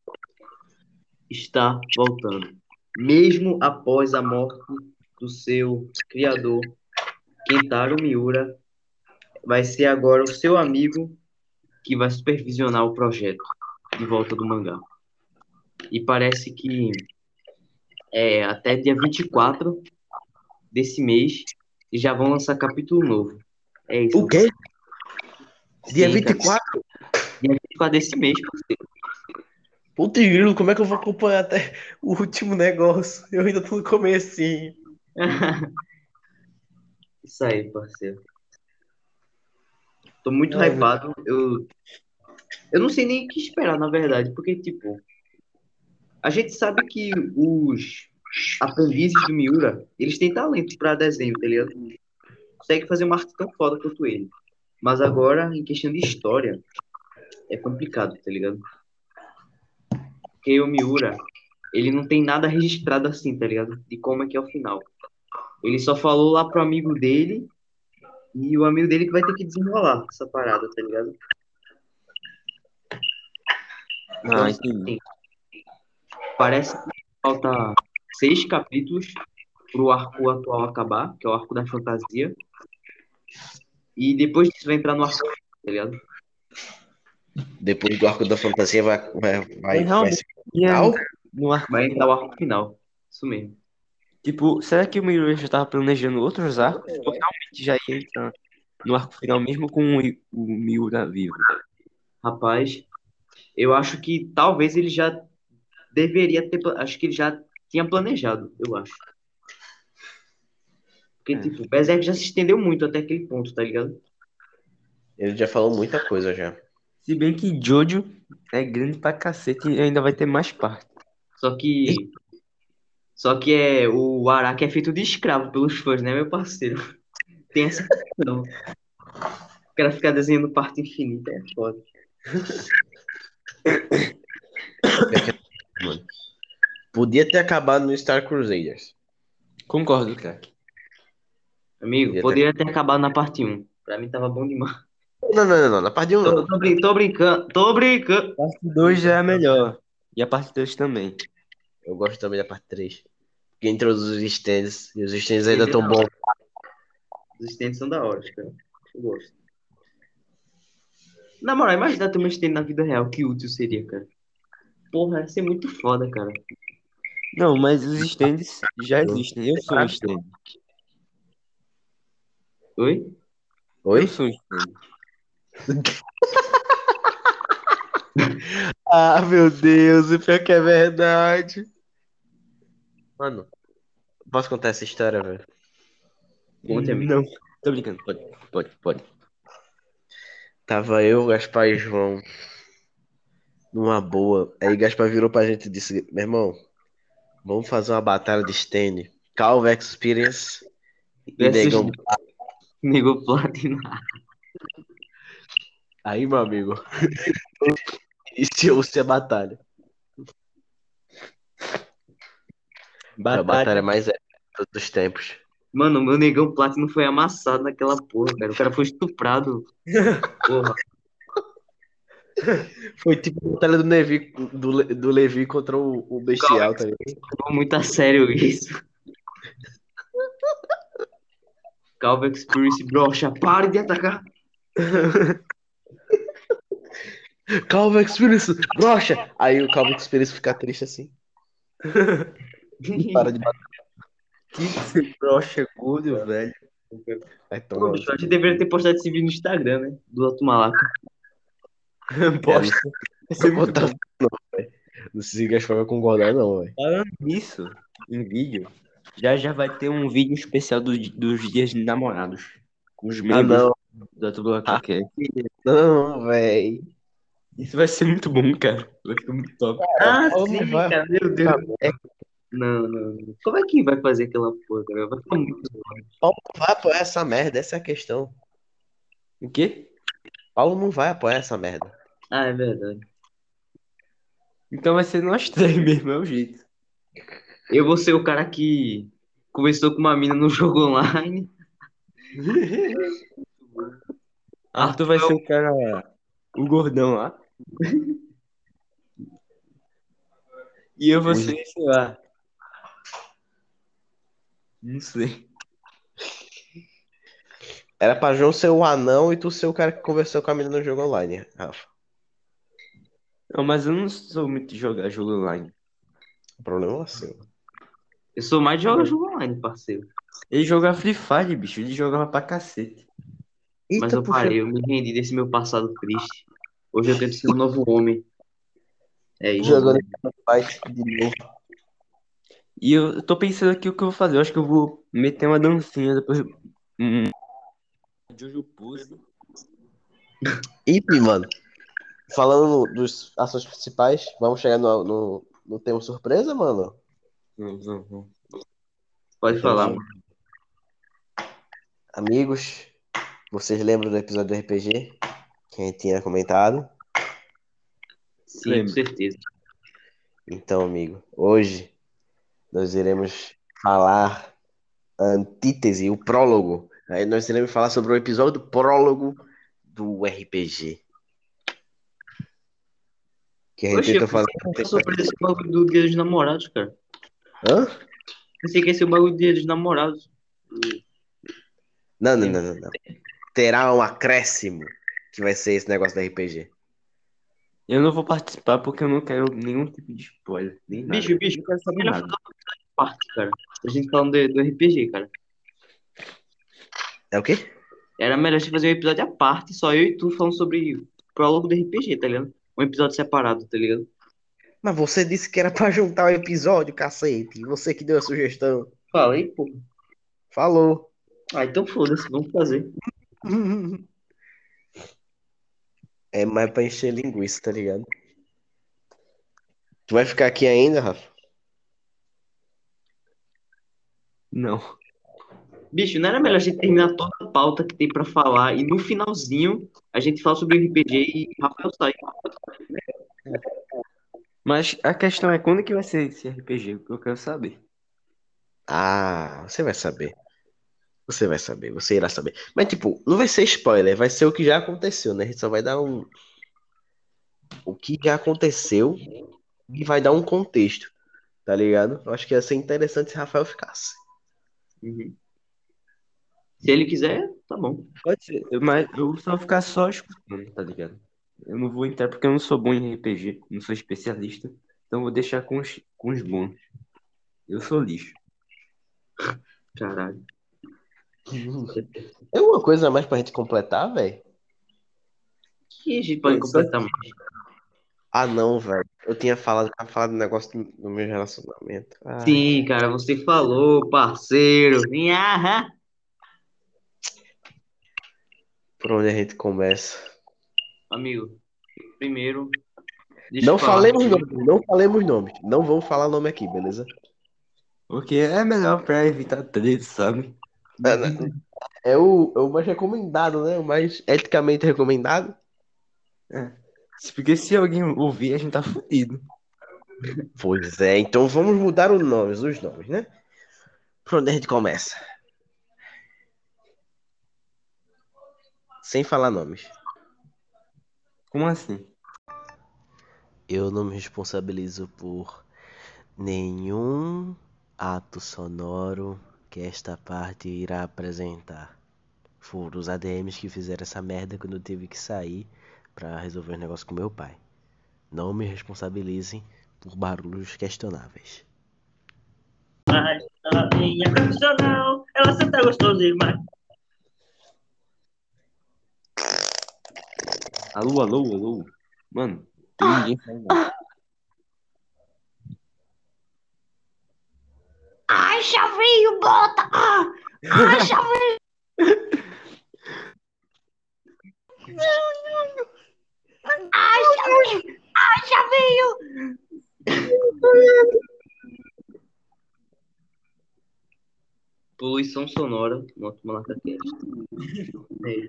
está voltando. Mesmo após a morte do seu criador, Kentaro Miura, vai ser agora o seu amigo que vai supervisionar o projeto de volta do mangá. E parece que é, até dia 24 desse mês já vão lançar capítulo novo. É isso. O quê? Dia Sim, cara. 24? Dia 24 desse mês, Puta grilo, como é que eu vou acompanhar até o último negócio? Eu ainda tô no comecinho. <laughs> Isso aí, parceiro. Tô muito Ai, hypado. Eu, eu não sei nem o que esperar, na verdade, porque, tipo, a gente sabe que os aprendizes do Miura, eles têm talento pra desenho, tá ligado? Consegue fazer uma arte tão foda quanto ele. Mas agora, em questão de história, é complicado, tá ligado? Porque o Miura, ele não tem nada registrado assim, tá ligado? De como é que é o final. Ele só falou lá pro amigo dele e o amigo dele que vai ter que desenrolar essa parada, tá ligado? Então, Ah, entendi. assim, parece que falta seis capítulos pro arco atual acabar, que é o arco da fantasia. E depois disso vai entrar no arco, tá ligado? Depois do arco da fantasia vai, vai, vai, vai ser final? no arco Vai entrar o arco final. Isso mesmo. Tipo, será que o Miura já tava planejando outros arcos? Ou realmente já ia entrar no arco final mesmo com o, o Miura vivo? Rapaz, eu acho que talvez ele já deveria ter. Acho que ele já tinha planejado, eu acho. Porque, É. tipo, o Berserk já se estendeu muito até aquele ponto, tá ligado? Ele já falou muita coisa já. Se bem que Jojo é grande pra cacete e ainda vai ter mais parte. Só que. Só que é o Araki é feito de escravo pelos fãs, né, meu parceiro? Tem essa questão. O cara ficar desenhando parte infinita é foda. Mano. Podia ter acabado no Star Crusaders. Concordo, craque. Amigo, ter- poderia ter acabado na parte 1. Pra mim tava bom demais. Não, não, não, não. Na parte 1 não. Tô, tô brin- tô brincando, tô brincando. A parte 2 já é a melhor. E a parte 2 também. Eu gosto também da parte 3. Porque introduz os stands. E os stands ainda estão bons. Os stands são da hora, cara. Eu gosto. Na moral, imagina ter um stand na vida real, que útil seria, cara. Porra, ia ser muito foda, cara. Não, mas os stands já existem. Eu sou um stand. Oi? Oi? Eu sou um stand. <laughs> Ah, meu Deus, o pior que é verdade. Mano, posso contar essa história, velho? Não, tô brincando. Pode, pode, pode. Tava eu, Gaspar e João numa boa. Aí Gaspar virou pra gente e disse: Meu irmão, vamos fazer uma batalha de stand. Calva Experience e Negão. Platina. Aí, meu amigo, <laughs> iniciou-se a batalha. A batalha mais épica de todos os tempos. Mano, o meu negão Platinum foi amassado naquela porra, cara. O cara foi estuprado. Porra. <laughs> Foi tipo a batalha do Levi, do, do Levi contra o, o Bestial, tá ligado? Muito a sério isso. Calva Experience brocha, pare de atacar. <laughs> Calva Experience, brocha! Aí o Calva Experience fica triste assim. <laughs> Para de bater. Que brocha gordo, velho. Vai tomar. a gente deveria ter postado esse vídeo no Instagram, né? Do Alto Malaca. <laughs> Bosta. Não vou botar não, velho. Não sei se o Gaspar vai concordar, não, velho. Falando nisso, em vídeo, já já vai ter um vídeo especial do- dos dias de namorados. Com os Ah, membros não. da Tubulaca. Não, velho. Isso vai ser muito bom, cara. Vai ficar muito top. Ah, Como sim, vai? cara, meu Deus. Não, não, não. Como é que vai fazer aquela porra, cara? Vai ficar muito bom. Paulo não vai apoiar essa merda, essa é a questão. O quê? Paulo não vai apoiar essa merda. Ah, é verdade. Então vai ser nós três <laughs> mesmo, é o jeito. Eu vou ser o cara que conversou com uma mina no jogo online. <laughs> Arthur vai ser o cara. O gordão lá. E eu vou ser, sei lá. Não sei. Era pra João ser o anão e tu ser o cara que conversou com a menina no jogo online, Rafa. Não, mas eu não sou muito de jogar jogo online. O problema é seu. Eu sou mais de jogar jogo online, parceiro. Ele jogava Free Fire, bicho. Ele jogava pra cacete. Eita, Mas eu puxa. parei, eu me rendi desse meu passado triste. Hoje eu tento ser um novo homem. É isso. Jogando de novo. E eu tô pensando aqui o que eu vou fazer. Eu acho que eu vou meter uma dancinha depois. Hum. Jojo Pose. E, mano, falando dos ações principais, vamos chegar no, no, no tema surpresa, mano? Não, não, não. Pode falar, mano. Amigos, vocês lembram do episódio do RPG? Que a gente tinha comentado? Sim, com certeza. Então, amigo, hoje nós iremos falar a antítese, o prólogo. Aí nós iremos falar sobre o episódio prólogo do RPG. Que a gente Oxe, tentou eu fazer. sobre esse bagulho do Dia dos Namorados, cara. Hã? Pensei que ia ser o bagulho do Dia dos Namorados. Não, não, não, não, não. Terá um acréscimo que vai ser esse negócio do RPG. Eu não vou participar porque eu não quero nenhum tipo de spoiler. Nem nada. Bicho, bicho, Não quero saber melhor nada. parte, cara. A gente falando do, do RPG, cara. É o quê? Era melhor a gente fazer um episódio à parte, só eu e tu falando sobre o prólogo do RPG, tá ligado? Um episódio separado, tá ligado? Mas você disse que era pra juntar o episódio, cacete. Você que deu a sugestão. Falei, pô. Falou. Ah, então foda-se, vamos fazer. <laughs> É mais pra encher linguiça, tá ligado? Tu vai ficar aqui ainda, Rafa? Não. Bicho, não era melhor a gente terminar toda a pauta que tem pra falar e no finalzinho a gente fala sobre o RPG e Rafael sai. Mas a questão é quando que vai ser esse RPG? Eu quero saber. Ah, você vai saber. Você vai saber, você irá saber. Mas, tipo, não vai ser spoiler, vai ser o que já aconteceu, né? A gente só vai dar um. O que já aconteceu e vai dar um contexto, tá ligado? Eu acho que ia ser interessante se Rafael ficasse. Uhum. Se ele quiser, tá bom. Pode ser, eu- mas eu só vou ficar só escutando, tá ligado? Eu não vou entrar porque eu não sou bom em RPG, não sou especialista, então vou deixar com os, com os bons. Eu sou lixo. Caralho. Tem alguma coisa mais pra gente completar, velho? que a gente pode completar mais? Ah, não, velho. Eu tinha falado, tinha falado do negócio do, do meu relacionamento. Ah, Sim, cara, você falou, parceiro. Nhahá. por onde a gente começa? Amigo, primeiro. deixa Não falemos nomes, não falemos nomes. Não vamos falar nome aqui, beleza? Porque é melhor pra evitar treta, sabe? É o, é o mais recomendado, né? O mais eticamente recomendado. Porque se alguém ouvir, a gente tá fudido. Pois é, então vamos mudar os nomes, os nomes, né? Por onde a gente começa? Sem falar nomes. Como assim? Eu não me responsabilizo por nenhum ato sonoro que esta parte irá apresentar. Foram os ADMs que fizeram essa merda quando eu tive que sair pra resolver os negócios com meu pai. Não me responsabilizem por barulhos questionáveis. Mas ela tem a profissional, ela senta gostoso demais. Alô, alô, alô. Mano, tem ninguém falando. Ai, chavinho, bota! Ah! Ai, chavinho! Ai, chavinho! Ai, chavinho! Poluição sonora no Malacateste. É.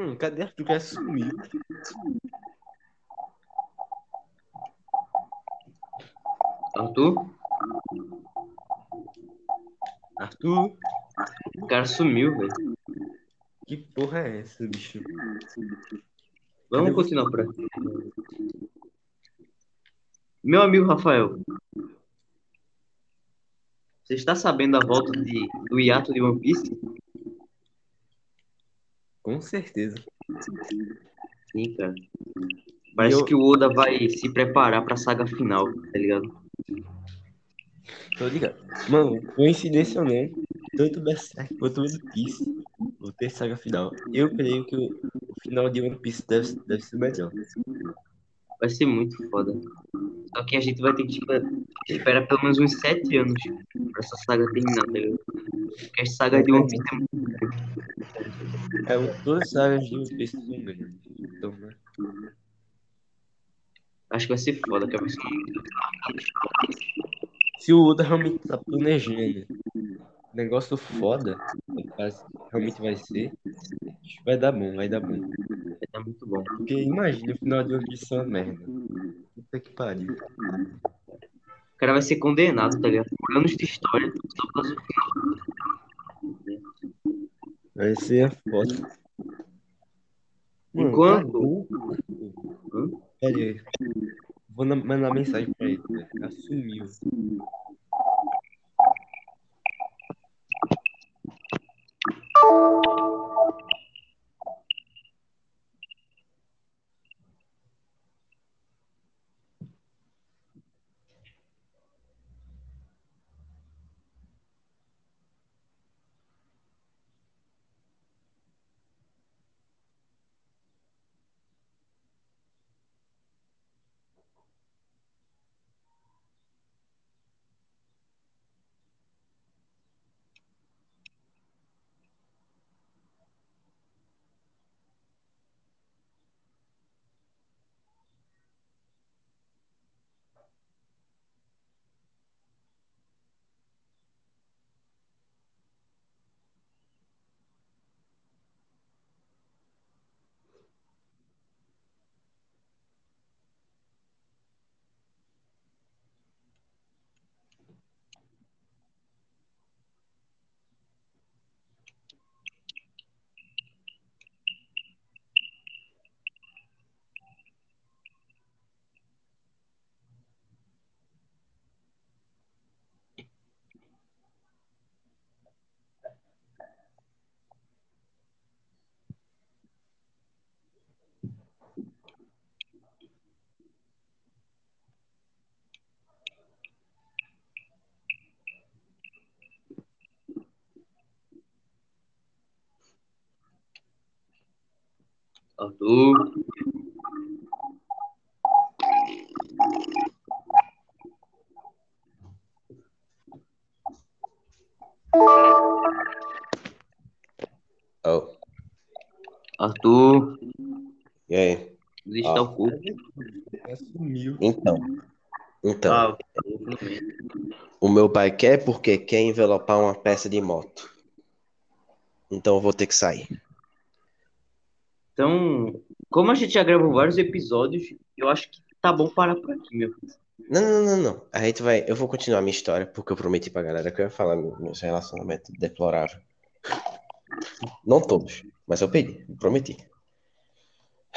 Mano, cadê Arthur que sumiu? Arthur, Arthur? o cara sumiu, velho. Que porra é essa, bicho? Vamos continuar por aqui. Meu amigo Rafael, você está sabendo a volta de, do hiato de One Piece? Com certeza. Sim, cara. Parece Eu- que o Oda vai se preparar pra saga final, tá ligado? Tô ligado. Mano, coincidência ou não, tanto Berserk quanto One Piece vão ter saga final. Eu creio que o, final de One Piece deve, deve ser melhor. Vai ser muito foda. Só que a gente vai ter que tipo, esperar pelo menos uns sete anos pra essa saga terminar, tá ligado? Porque as sagas de One Piece é muito É, todas as sagas de One Piece são grandes. Então, né? Acho que vai ser foda, que vai ser Se o Oda realmente tá planejando negócio foda, mas realmente vai ser, que vai dar bom, vai dar bom. vai dar muito bom. Porque imagina o final de Piece é uma merda. Puta que pariu. O cara vai ser condenado, tá ligado? Por anos de história, só por causa do final. Vai ser foda. Enquanto- tá Hã? Pera aí. Vou mandar mensagem pra ele. né? Assumiu. Arthur. Oh, Arthur. e aí? Existe Ah. tal culto. Assumiu. Então. Então, Ah, o meu pai quer porque quer envelopar uma peça de moto. Então eu vou ter que sair. Então, como a gente já gravou vários episódios, eu acho que tá bom parar por aqui, meu. Não, não, não, não. A gente vai. Eu vou continuar a minha história, porque eu prometi pra galera que eu ia falar meu- meus relacionamentos deploráveis. Não todos, mas eu pedi, prometi.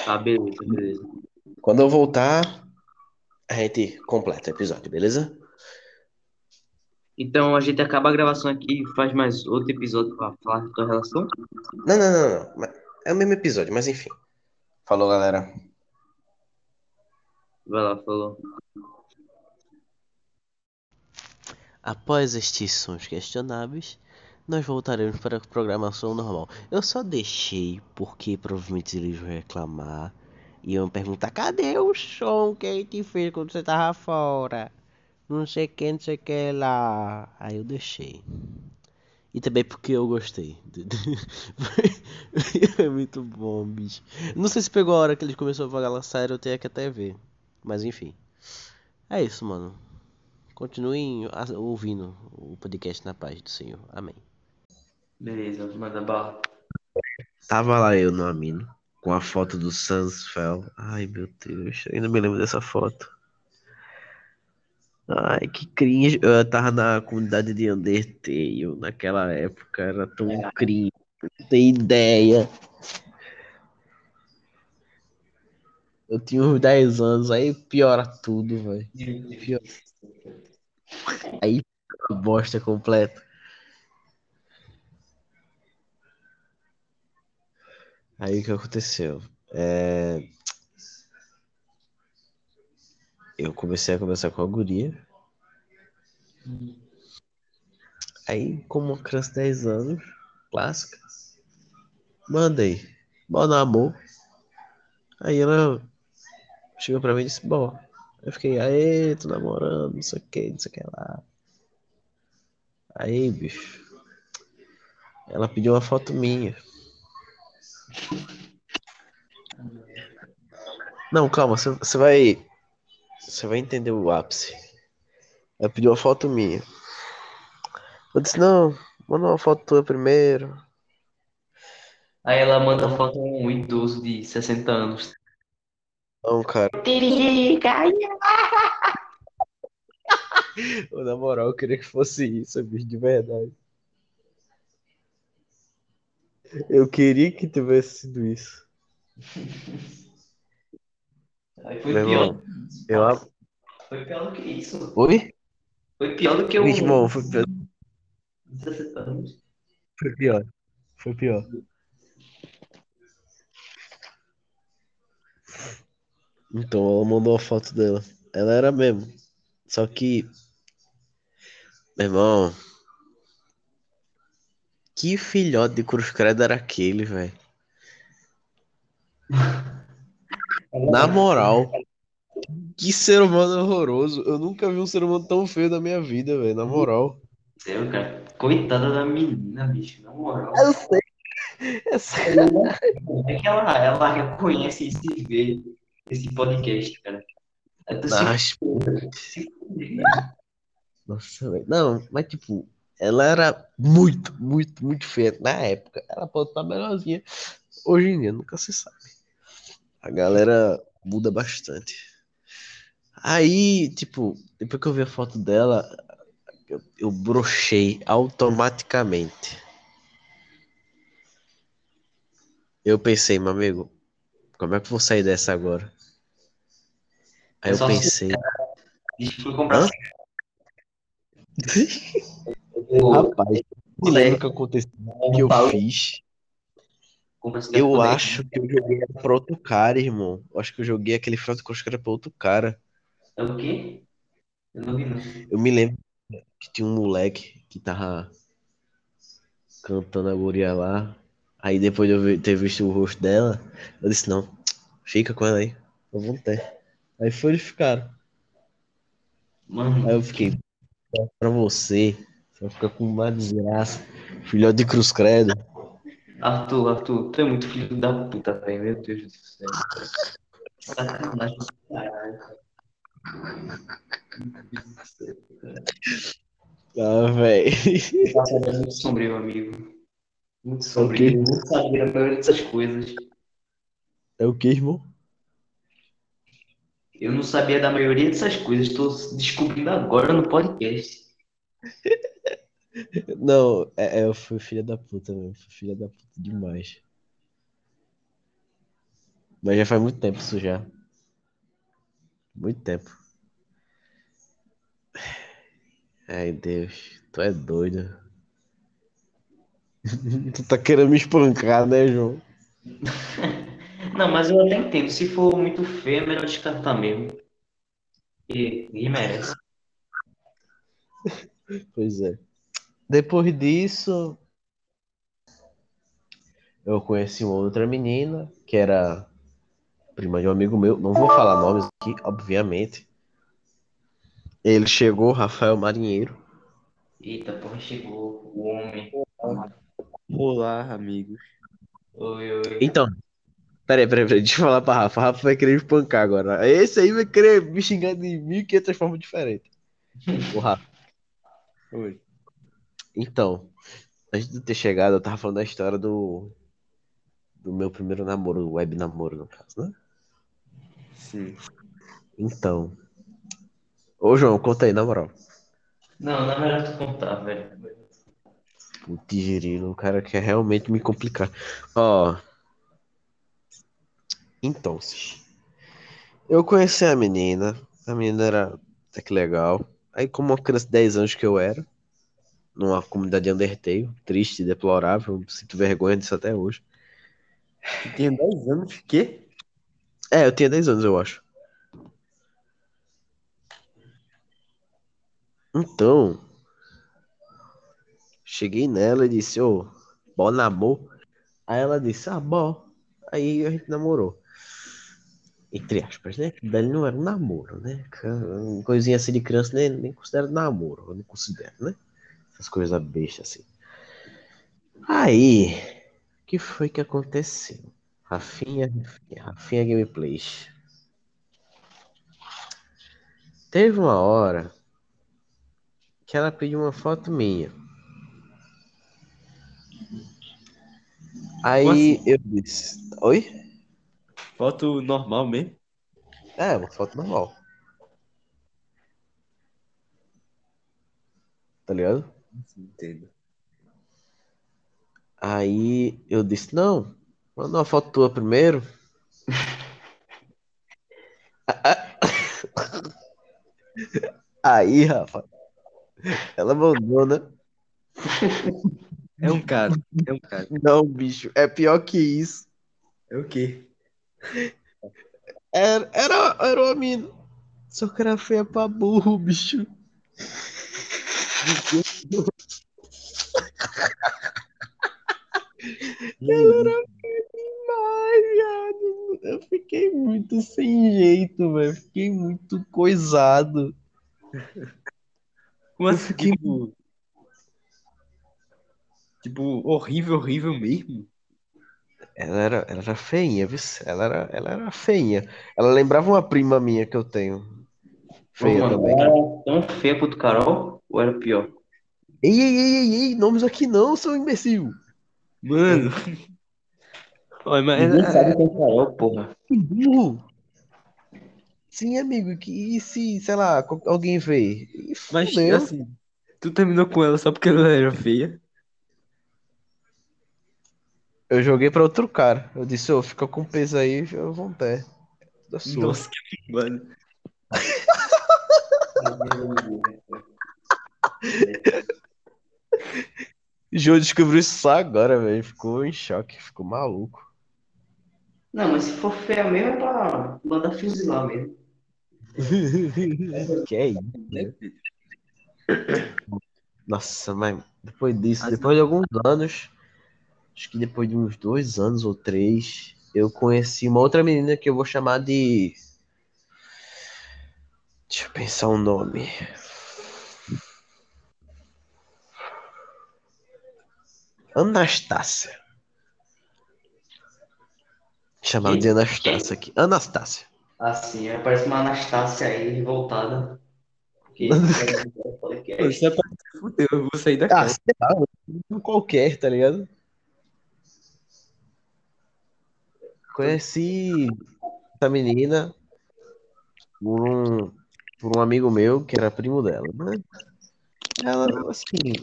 Tá, beleza, beleza. Quando eu voltar, a gente completa o episódio, beleza? Então a gente acaba a gravação aqui e faz mais outro episódio pra falar da tua relação? Não, não, não, não. É o mesmo episódio, mas enfim. Falou, galera. Vai lá, falou. Após estes sons questionáveis, nós voltaremos para a programação normal. Eu só deixei porque provavelmente eles vão reclamar e iam perguntar: cadê o som que a gente fez quando você tava fora? Não sei que, não sei que lá. Aí eu deixei. E também porque eu gostei. é <laughs> muito bom, bicho. Não sei se pegou a hora que eles começaram a falar sério, eu tenho que até ver. Mas enfim. É isso, mano. Continuem a- ouvindo o podcast na paz do Senhor. Amém. Beleza, manda bala. Tava lá eu no Amino, com a foto do Sansfell. Ai, meu Deus, ainda me lembro dessa foto. Ai, que cringe. Eu tava na comunidade de Undertale naquela época, era tão cringe. Não tem ideia. Eu tinha uns 10 anos, aí piora tudo, velho. Piora. Aí bosta completa. Aí o que aconteceu? É... eu comecei a conversar com a guria. Aí, como criança de 10 anos, clássica, mandei, bom namoro. Aí ela chegou pra mim e disse, bom. Eu fiquei, aê, tô namorando, não sei o que, não sei o que lá. Aí, bicho. Ela pediu uma foto minha. Não, calma, você vai. Você vai entender o ápice. Ela pediu uma foto minha. Eu disse, não, manda uma foto tua primeiro. Aí ela manda foto de um idoso de 60 anos. Não, cara. <laughs> Na moral, eu queria que fosse isso, bicho, de verdade. Eu queria que tivesse sido isso. <laughs> Aí foi Meu pior. irmão, eu. ab- Foi pior do que isso. Oi? Foi pior do que o Meu irmão, foi pior. 60 anos. Foi pior. Foi pior. Então, ela mandou a foto dela. Ela era mesmo. Só que. Meu irmão. Que filhote de cruz credo era aquele, velho? <laughs> Na moral. Que ser humano horroroso. Eu nunca vi um ser humano tão feio na minha vida, velho. Na moral. Sério, cara. Coitada da menina, bicho. Na moral. Eu sei. Eu sei. É que ela, ela reconhece e se vê esse podcast, cara. É se fuder. Nossa, velho. Não, mas tipo, ela era muito, muito, muito feia na época. Ela pode estar melhorzinha. Hoje em dia, nunca se sabe. A galera muda bastante. Aí, tipo, depois que eu vi a foto dela, eu, eu brochei automaticamente. Eu pensei, meu amigo, como é que eu vou sair dessa agora? Aí eu se- pensei, Hã? <laughs> rapaz, lembro o que aconteceu, que eu fiz. Eu acho que eu joguei pra outro cara, irmão. Eu acho que eu joguei aquele de cross que era pra outro cara. É o quê? Eu não vi, não. Eu me lembro que tinha um moleque que tava cantando a guria lá. Aí depois de eu ter visto o rosto dela, eu disse, não, fica com ela aí. Eu vou ter. Aí foi eles ficaram. Mano, Aí eu fiquei, pra você, você vai ficar com uma desgraça. Filhote de cruz credo. Arthur, Arthur, tu é muito filho da puta, velho. Meu Deus do céu. Sacanagem caralho. Ah, velho. É muito sombrio, amigo. Muito sombrio. Eu não sabia a maioria dessas coisas. É o que, irmão? Eu não sabia da maioria dessas coisas. Estou descobrindo agora no podcast. <laughs> Não, é, é, eu fui filha da puta, mesmo. Fui filha da puta demais. Mas já faz muito tempo isso já. Muito tempo. Ai, Deus. Tu é doido. <laughs> Tu tá querendo me espancar, né, João? <laughs> Não, mas eu até entendo. Se for muito feio, é melhor descartar mesmo. E ninguém merece. <laughs> Pois é. Depois disso, eu conheci uma outra menina, que era prima de um amigo meu. Não vou falar nomes aqui, obviamente. Ele chegou, Rafael Marinheiro. Eita, porra, chegou o homem. Olá, amigos. Oi, oi. Então, peraí, peraí, peraí, deixa eu falar pra Rafa. Rafa vai querer me espancar agora. Esse aí vai querer me xingar de 1500 formas diferentes. <laughs> O Rafa. Oi. Então, antes de ter chegado, eu tava falando da história do, do meu primeiro namoro, web namoro, no caso, né? Sim. Então. Ô, João, conta aí, na moral. Não, na melhor tu contar, velho. Putz, girino, o cara quer realmente me complicar. Ó. Então, eu conheci a menina. A menina era até que legal. Aí, como uma criança de 10 anos que eu era, numa comunidade de Undertale, triste, deplorável, sinto vergonha disso até hoje. Tu tinha 10 anos, quê? É, eu tinha 10 anos, eu acho. Então, cheguei nela e disse, ô, bom namoro. Aí ela disse, ah, bom. Aí a gente namorou. Entre aspas, né? Que Dali não era um namoro, né? Coisinha assim de criança nem, nem considero namoro, eu não considero, né? Essas coisas bestas assim. Aí, o que foi que aconteceu? Rafinha, Rafinha, Rafinha Gameplays. Teve uma hora que ela pediu uma foto minha. Aí assim? eu disse, oi? Foto normal mesmo. É, uma foto normal. Tá ligado? Entendo. Aí eu disse, não, manda uma foto tua primeiro. Aí, Rafa, ela mandou, né? É um cara. É um cara. Não, bicho, é pior que isso. É o quê? Era, era, era uma mina. Só que era feia pra burro, bicho. Ela era feia demais, viado. Eu fiquei muito sem jeito, velho. Fiquei muito coisado. Como Eu assim? fiquei- Tipo, tipo, horrível, horrível mesmo. Ela era, ela era feinha, viu? Ela era, ela era feinha. Ela lembrava uma prima minha que eu tenho. Feia Ô, mano, também. Era tão feia quanto Carol ou era pior? Ei, ei, ei, ei, ei, nomes aqui não, seu imbecil. Mano. <laughs> Olha, mas Ninguém é- sabe quem é Carol, porra. Que burro. Sim, amigo, que e se, sei lá, alguém vê? E mas fudeu. assim, tu terminou com ela só porque ela era feia. Eu joguei pra outro cara. Eu disse, ô, fica com peso aí, eu vou pé. Da sua. Nossa, que <laughs> mano. <laughs> <laughs> João descobriu isso só agora, velho. Ficou em choque, ficou maluco. Não, mas se for feia mesmo é pra mandar fuzilar mesmo. <laughs> que é isso? né? Nossa, mas depois disso, depois de alguns anos, acho que depois de uns dois anos ou três, eu conheci uma outra menina que eu vou chamar de. Deixa eu pensar um nome. Anastácia. Chamar de Anastácia aqui. Anastácia. Assim, é, parece uma Anastácia aí, revoltada. Que que é aparecer, fudeu, eu vou sair da Ah, casa. sei lá, um qualquer, tá ligado? Conheci essa menina por um, por um amigo meu que era primo dela, né? Ela, assim,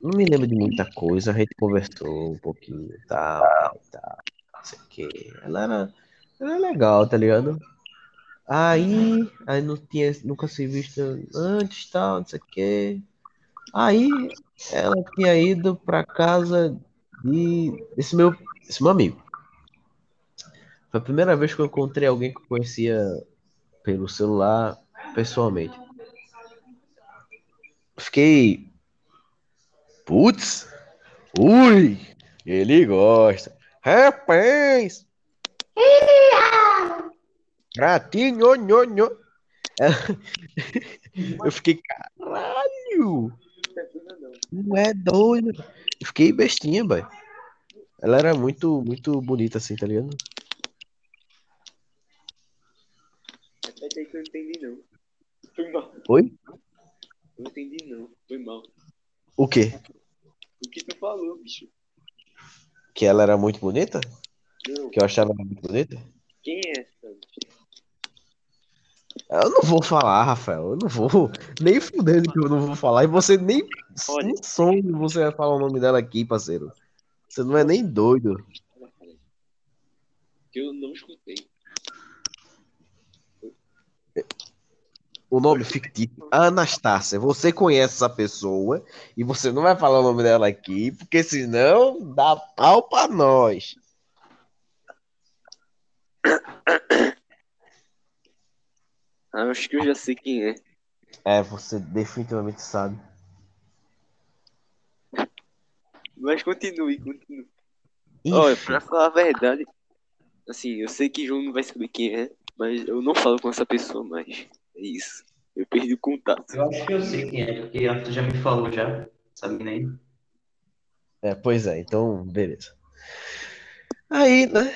não me lembro de muita coisa, a gente conversou um pouquinho e tal, tal, não sei o quê. Ela era, ela era legal, tá ligado? Aí, aí não tinha, nunca se visto antes, tal, não sei o quê. Aí, ela tinha ido pra casa de, desse meu, desse meu amigo. Foi a primeira vez que eu encontrei alguém que eu conhecia pelo celular, pessoalmente. Fiquei. Putz! Ui! Ele gosta. Rapaz! Ratinho, nho, nho. <laughs> Eu fiquei, caralho! Não é doido. Eu fiquei bestinha, boy. Ela era muito, muito bonita assim, tá ligado? Aí que eu não entendi, não. Oi? Não entendi, não. Foi mal. O quê? O que tu falou, bicho? Que ela era muito bonita? Não. Que eu achava ela muito bonita? Quem é essa? bicho? Eu não vou falar, Rafael. Eu não vou. Nem fudendo que eu não vou falar. E você nem. Olha. Um sonho você vai falar o nome dela aqui, parceiro. Você não é nem doido. Que eu não escutei. O nome fictício. Anastácia. Você conhece essa pessoa e você não vai falar o nome dela aqui, porque senão dá pau pra nós. Ah, acho que eu já sei quem é. É, você definitivamente sabe. Mas continue, continue. Enfim, Olha, pra falar a verdade, assim, eu sei que João não vai saber quem é, mas eu não falo com essa pessoa mais. É isso. Eu perdi o contato. Eu acho que eu sei quem é, porque Arthur já me falou já, sabe nem? é, pois é, então, beleza. Aí, né?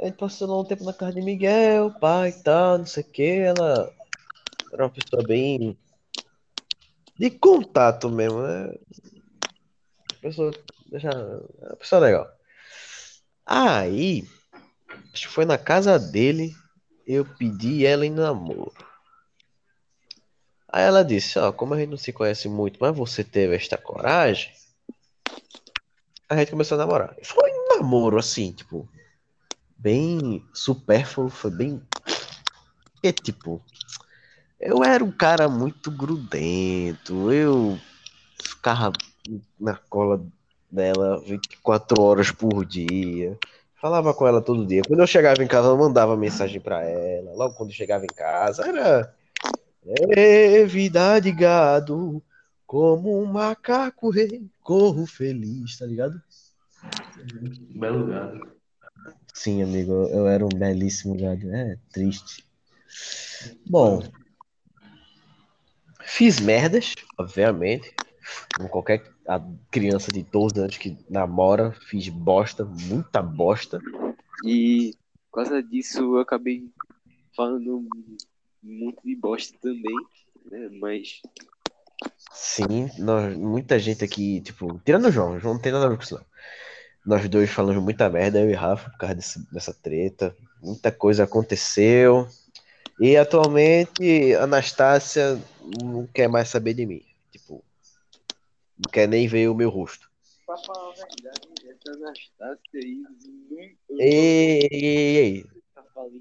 A gente passou lá um tempo na casa de Miguel, pai e tal, não sei o que. Ela era uma pessoa bem. de contato mesmo, né? Pessoa, deixa, uma pessoa legal. Aí, acho que foi na casa dele, eu pedi ela em namoro. Aí ela disse, ó, como a gente não se conhece muito, mas você teve esta coragem, a gente começou a namorar. Foi um namoro, assim, tipo, bem supérfluo, foi bem. É tipo, eu era um cara muito grudento, eu ficava na cola dela 24 horas por dia. Falava com ela todo dia. Quando eu chegava em casa, eu mandava mensagem pra ela. Logo quando chegava em casa, era. É vida de gado, como um macaco rei, corro feliz, tá ligado? Belo gado. Sim, amigo, eu era um belíssimo gado. É triste. Bom, fiz merdas, obviamente. Como qualquer a- criança de 12 anos que namora, fiz bosta, muita bosta. E por causa disso eu acabei falando muito de bosta também, né? Mas Sim, nós, muita gente aqui, tipo, tirando o João, o João não tem nada a ver com isso, não. Nós dois falamos muita merda, eu e Rafa, por causa desse- dessa treta. Muita coisa aconteceu. E atualmente, Anastácia não quer mais saber de mim. Tipo, não quer nem ver o meu rosto. pra falar a verdade, essa Anastácia aí Ei, ei, ei,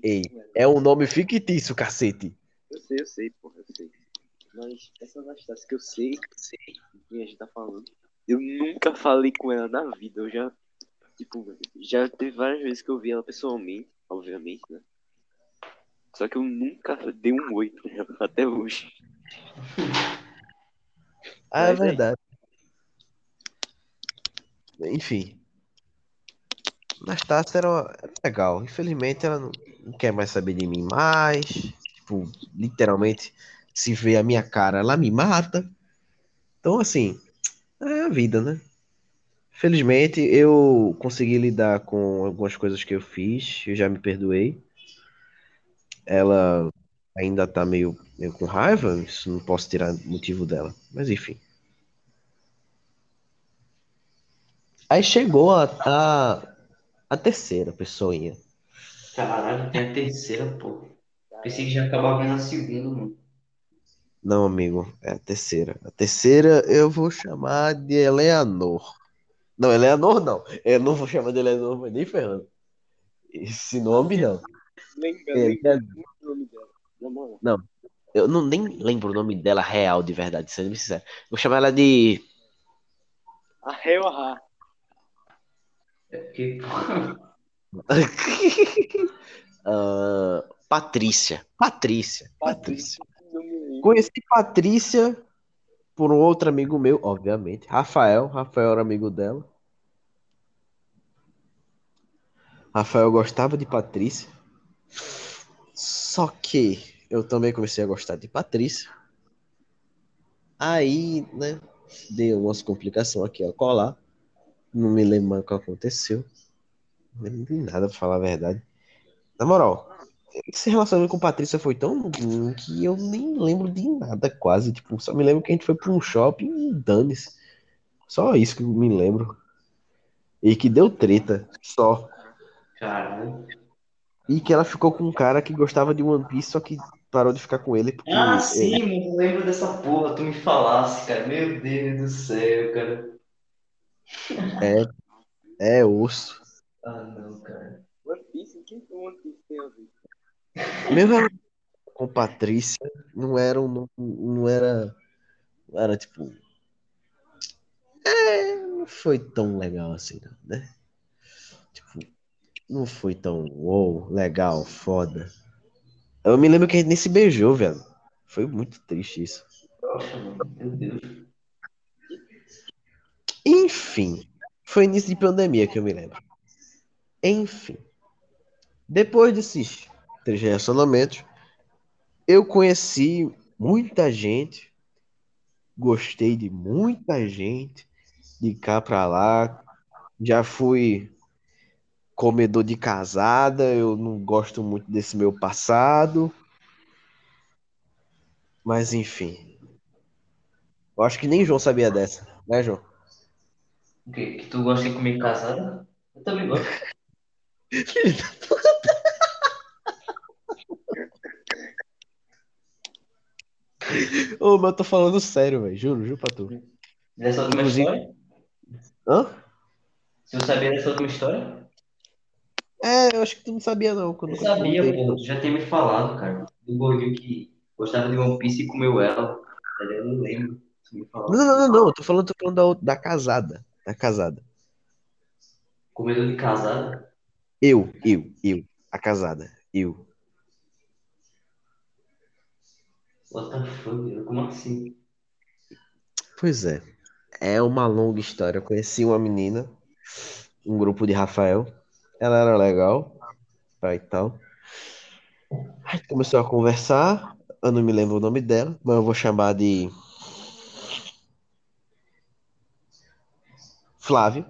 ei. é um nome fictício, cacete. Eu sei, eu sei, porra, eu sei. Mas essa Anastácia que eu sei, sei de quem a gente tá falando, eu nunca falei com ela na vida. Eu já, tipo, já teve várias vezes que eu vi ela pessoalmente, obviamente, né? Só que eu nunca dei um oi pra ela <laughs> até hoje. Ah, é Mas é verdade. Enfim. Anastácia era, era legal. Infelizmente, ela não, não quer mais saber de mim mais. Tipo, literalmente, se vê a minha cara, ela me mata. Então, assim, é a vida, né? Felizmente, eu consegui lidar com algumas coisas que eu fiz. Eu já me perdoei. Ela ainda tá meio, meio com raiva. Isso não posso tirar motivo dela. Mas, enfim. Aí chegou a, a, a terceira pessoinha. Caralho, tem a terceira, pô. Pensei que já acabava na segunda, mano. Não, amigo, é a terceira. A terceira eu vou chamar de Eleanor. Não, Eleanor não. Eu não vou chamar de Eleanor, mas nem ferrando. Esse nome não. Lembra, É, lembra é- muito o nome dela. Na moral. eu não nem lembro o nome dela real de verdade, sendo sincero. Vou chamar ela de. A Hel <laughs> Ah, Patrícia. Patrícia. Patrícia. Conheci Patrícia por um outro amigo meu, obviamente. Rafael. Rafael era amigo dela. Rafael gostava de Patrícia. Só que eu também comecei a gostar de Patrícia. Aí, né, deu umas complicações aqui a colar. Não me lembro mais o que aconteceu. Não lembro de nada, pra falar a verdade. Na moral, esse relacionamento com Patrícia foi tão ruim que eu nem lembro de nada quase. Tipo, só me lembro que a gente foi pra um shopping e dane-se. Só isso que eu me lembro. E que deu treta. Só. caralho. E que ela ficou com um cara que gostava de One Piece, só que parou de ficar com ele porque. Ah, é, sim, mano, eu lembro dessa porra. Tu me falasse, cara. Meu Deus do céu, cara. É, é osso. Ah, não, cara. One Piece? O que One Piece tem a ver? Meu com Patrícia não era um, não, não era. Não era tipo. É, não foi tão legal assim, não, né? Tipo, não foi tão uou, legal, foda. Eu me lembro que a gente nem se beijou, velho. Foi muito triste isso. Meu Deus. Enfim, foi início de pandemia que eu me lembro. Enfim, depois desses três relacionamentos, eu conheci muita gente, gostei de muita gente, de cá pra lá. Já fui comedor de casada, eu não gosto muito desse meu passado. Mas enfim. Eu acho que nem João sabia dessa, né, João? O quê? Que tu gosta de comer casada? Eu também gosto. Ô, mas eu tô falando sério, velho. Juro, juro pra tu. Dessa última Inclusive- história? Hã? Se eu sabia dessa última história? É, eu acho que tu não sabia, não. Quando Eu sabia, contei. pô. Tu já tinha me falado, cara. Do gordinho que gostava de One Piece e comeu ela. Tá? Eu lembro. Me falou. Não, não, não, não. Eu tô falando, tô falando da, da casada. Da casada. Comedor de casada? Eu, eu, eu. A casada. Eu. What the fuck? Como assim? Pois é. É uma longa história. Eu conheci uma menina, um grupo de Rafael. Ela era legal, tá, e tal. A gente começou a conversar. Eu não me lembro o nome dela, mas eu vou chamar de Flávio.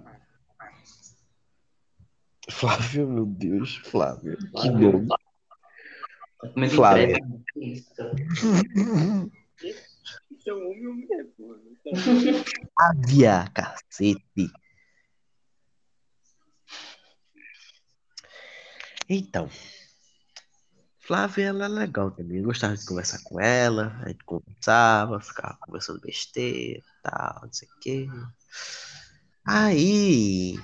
Flávio, meu Deus, Flávio. Que Flávio. nome. Entrega? Que isso, cara? Isso é um homem ou mulher, pô. Flávia, cacete. Então, Flávia, ela é legal também. Eu gostava de conversar com ela. A gente conversava, ficava conversando besteira e tal, não sei o quê. Aí,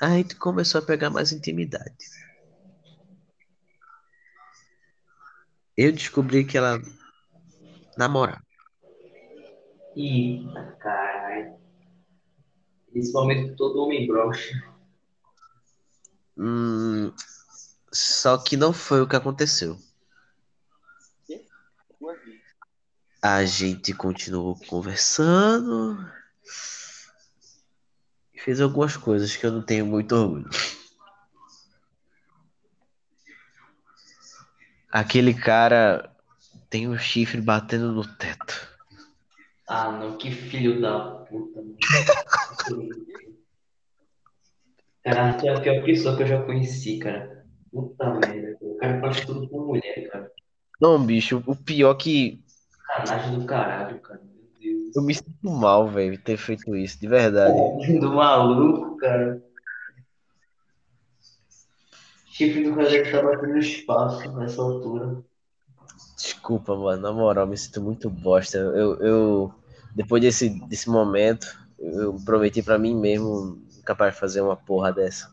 a gente começou a pegar mais intimidade. Eu descobri que ela namorava. Eita, caralho. Principalmente todo homem broxa. Hum, só que não foi o que aconteceu. A gente continuou conversando e fez algumas coisas que eu não tenho muito orgulho. Aquele cara tem um chifre batendo no teto. Ah, não, que filho da puta, mano. Cara, tu é a pior pessoa que eu já conheci, cara. Puta merda. O cara faz tudo com mulher, cara. Não, bicho, o pior que Sacanagem do caralho, cara. Eu me sinto mal, velho, ter feito isso, de verdade. <laughs> Do maluco, cara. Chifre do cara deve estar batendo no espaço nessa altura. Desculpa, mano, na moral, me sinto muito bosta. Eu, eu depois desse, desse momento, eu prometi pra mim mesmo capaz de fazer uma porra dessa.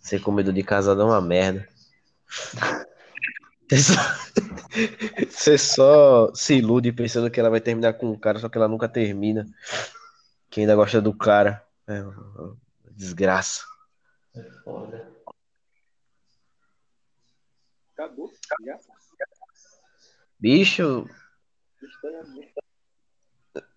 Ser comedor de casado é uma merda. <laughs> Você só, <laughs> você só se ilude pensando que ela vai terminar com o cara, só que ela nunca termina. Quem ainda gosta do cara. É uma desgraça. É foda. Acabou. Já? Bicho, boa.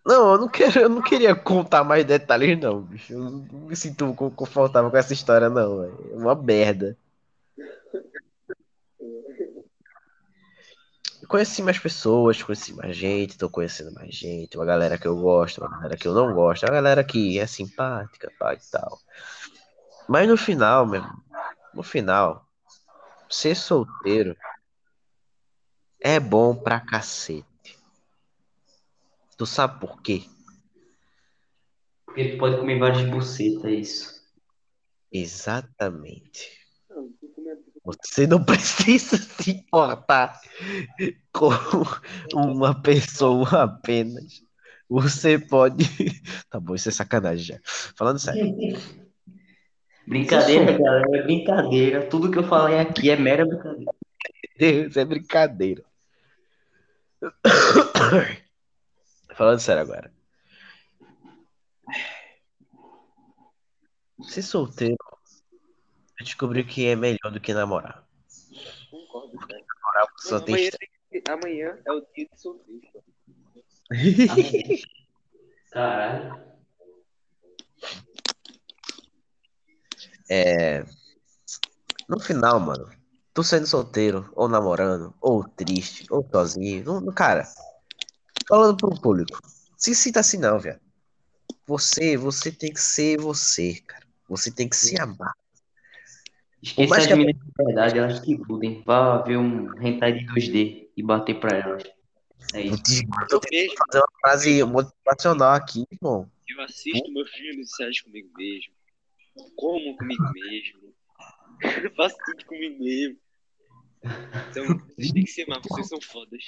Não, eu não quero, eu não queria contar mais detalhes, não, bicho. Eu não me sinto co- confortável com essa história, não. É uma merda. Conheci mais pessoas, conheci mais gente, tô conhecendo mais gente, uma galera que eu gosto, uma galera que eu não gosto, uma galera que é simpática, pá, e tal. Mas no final, mesmo, no final, ser solteiro é bom pra cacete. Tu sabe por quê? Porque tu pode comer várias bucetas, é isso. Exatamente. Você não precisa se importar com uma pessoa apenas. Você pode. Tá bom, isso é sacanagem já. Falando sério. Brincadeira, galera, é brincadeira. Tudo que eu falei aqui é mera brincadeira. Isso é brincadeira. <coughs> Falando sério agora. Ser solteiro descobriu que é melhor do que namorar. Concordo, cara. Namorar só tem amanhã, tem que- amanhã é o dia de solteiro. <laughs> Caralho. É. No final, mano, tu sendo solteiro, ou namorando, ou triste, ou sozinho, não, não- cara, falando pro público, se sinta assim não, velho. Você, você tem que ser você, cara. Você tem que se amar. Esqueça as que a- meninas de verdade, elas que iludem. Vá ver um hentai de 2D e bater pra elas. É isso. Eu tenho que fazer uma frase motivacional aqui, irmão. Eu assisto meus filmes e séries comigo mesmo. Como comigo mesmo. <laughs> Faço tudo comigo mesmo. Então, vocês têm que se amar, vocês são fodas.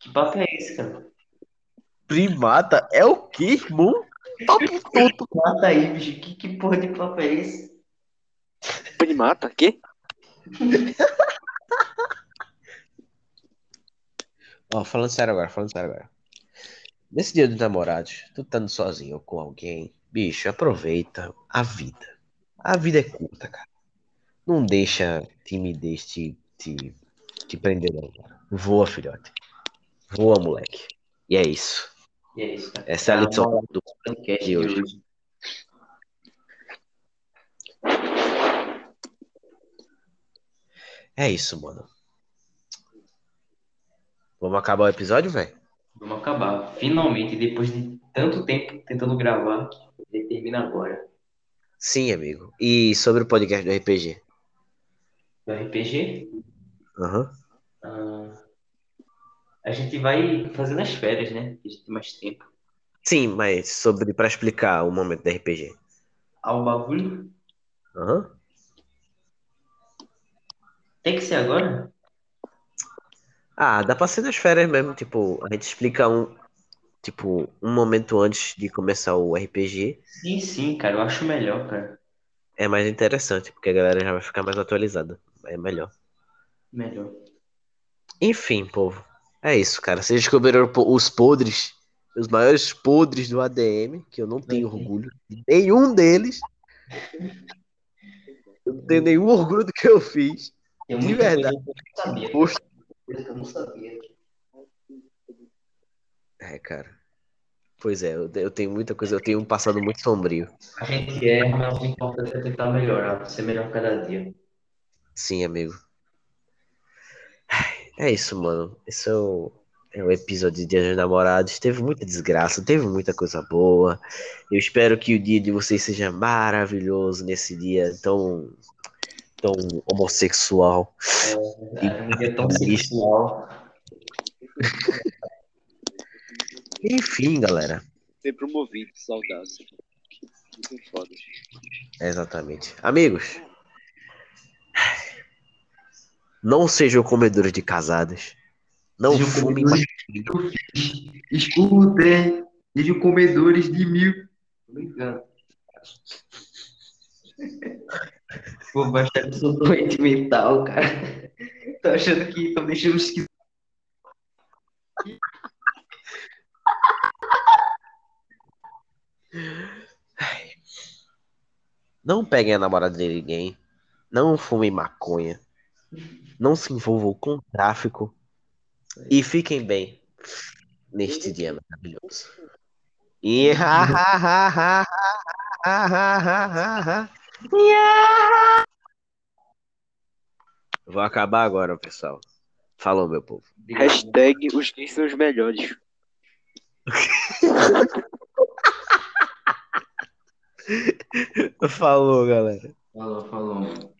Que papo é esse, cara? Primata é o quê, irmão? Papo todo. Mata aí, bicho. Que, que porra de papo é esse? Ele mata? Quê? Ó, falando sério agora, falando sério agora. Nesse dia dos namorados, tu estando sozinho ou com alguém, bicho, aproveita a vida. A vida é curta, cara. Não deixa timidez te, te, te prender, não, cara. Voa, filhote. Voa, moleque. E é isso. É isso, cara. Essa é a lição bom. do podcast de hoje. É isso, mano. Vamos acabar o episódio, velho? Vamos acabar. Finalmente, depois de tanto tempo tentando gravar, ele termina agora. Sim, amigo. E sobre o podcast do RPG? Do RPG, Aham. ah, a gente vai fazer nas férias, né? A gente tem mais tempo. Sim, mas sobre pra explicar o momento do RPG. Ao bagulho, Aham. tem que ser agora? Ah, dá pra ser nas férias mesmo, tipo, a gente explica um, tipo, um momento antes de começar o RPG. Sim, sim, cara. Eu acho melhor, cara. É mais interessante, porque a galera já vai ficar mais atualizada. É melhor. Melhor. Enfim, povo. É isso, cara. Vocês descobriram os podres, os maiores podres do ADM, que eu não tenho orgulho de nenhum deles. Eu não tenho nenhum orgulho do que eu fiz. Tem De verdade. eu não sabia. Eu não. É, cara. Pois é, eu, eu tenho muita coisa, eu tenho um passado muito sombrio. A gente erra, mas o importante é tentar melhorar, ser melhor cada dia. Sim, amigo. É isso, mano. Esse é o, é o episódio de Dia dos Namorados. Teve muita desgraça, teve muita coisa boa. Eu espero que o dia de vocês seja maravilhoso nesse dia tão, tão homossexual. É um dia tão sexual. Enfim, galera. Sempre promovido, saudável. Muito foda. Exatamente. Amigos, não sejam comedores de casadas. Não fumem comedores Escutem, sejam comedores de mil. Tô brincando. <laughs> Pô, que eu sou doente mental, cara. Tô achando que tô deixando esquisito. Não peguem a namorada de ninguém. Não fumem maconha não se envolvam com tráfico e fiquem bem neste dia maravilhoso. E Vou acabar agora, pessoal. Falou, meu povo. Hashtag os que são os melhores. falou, galera. Falou, falou.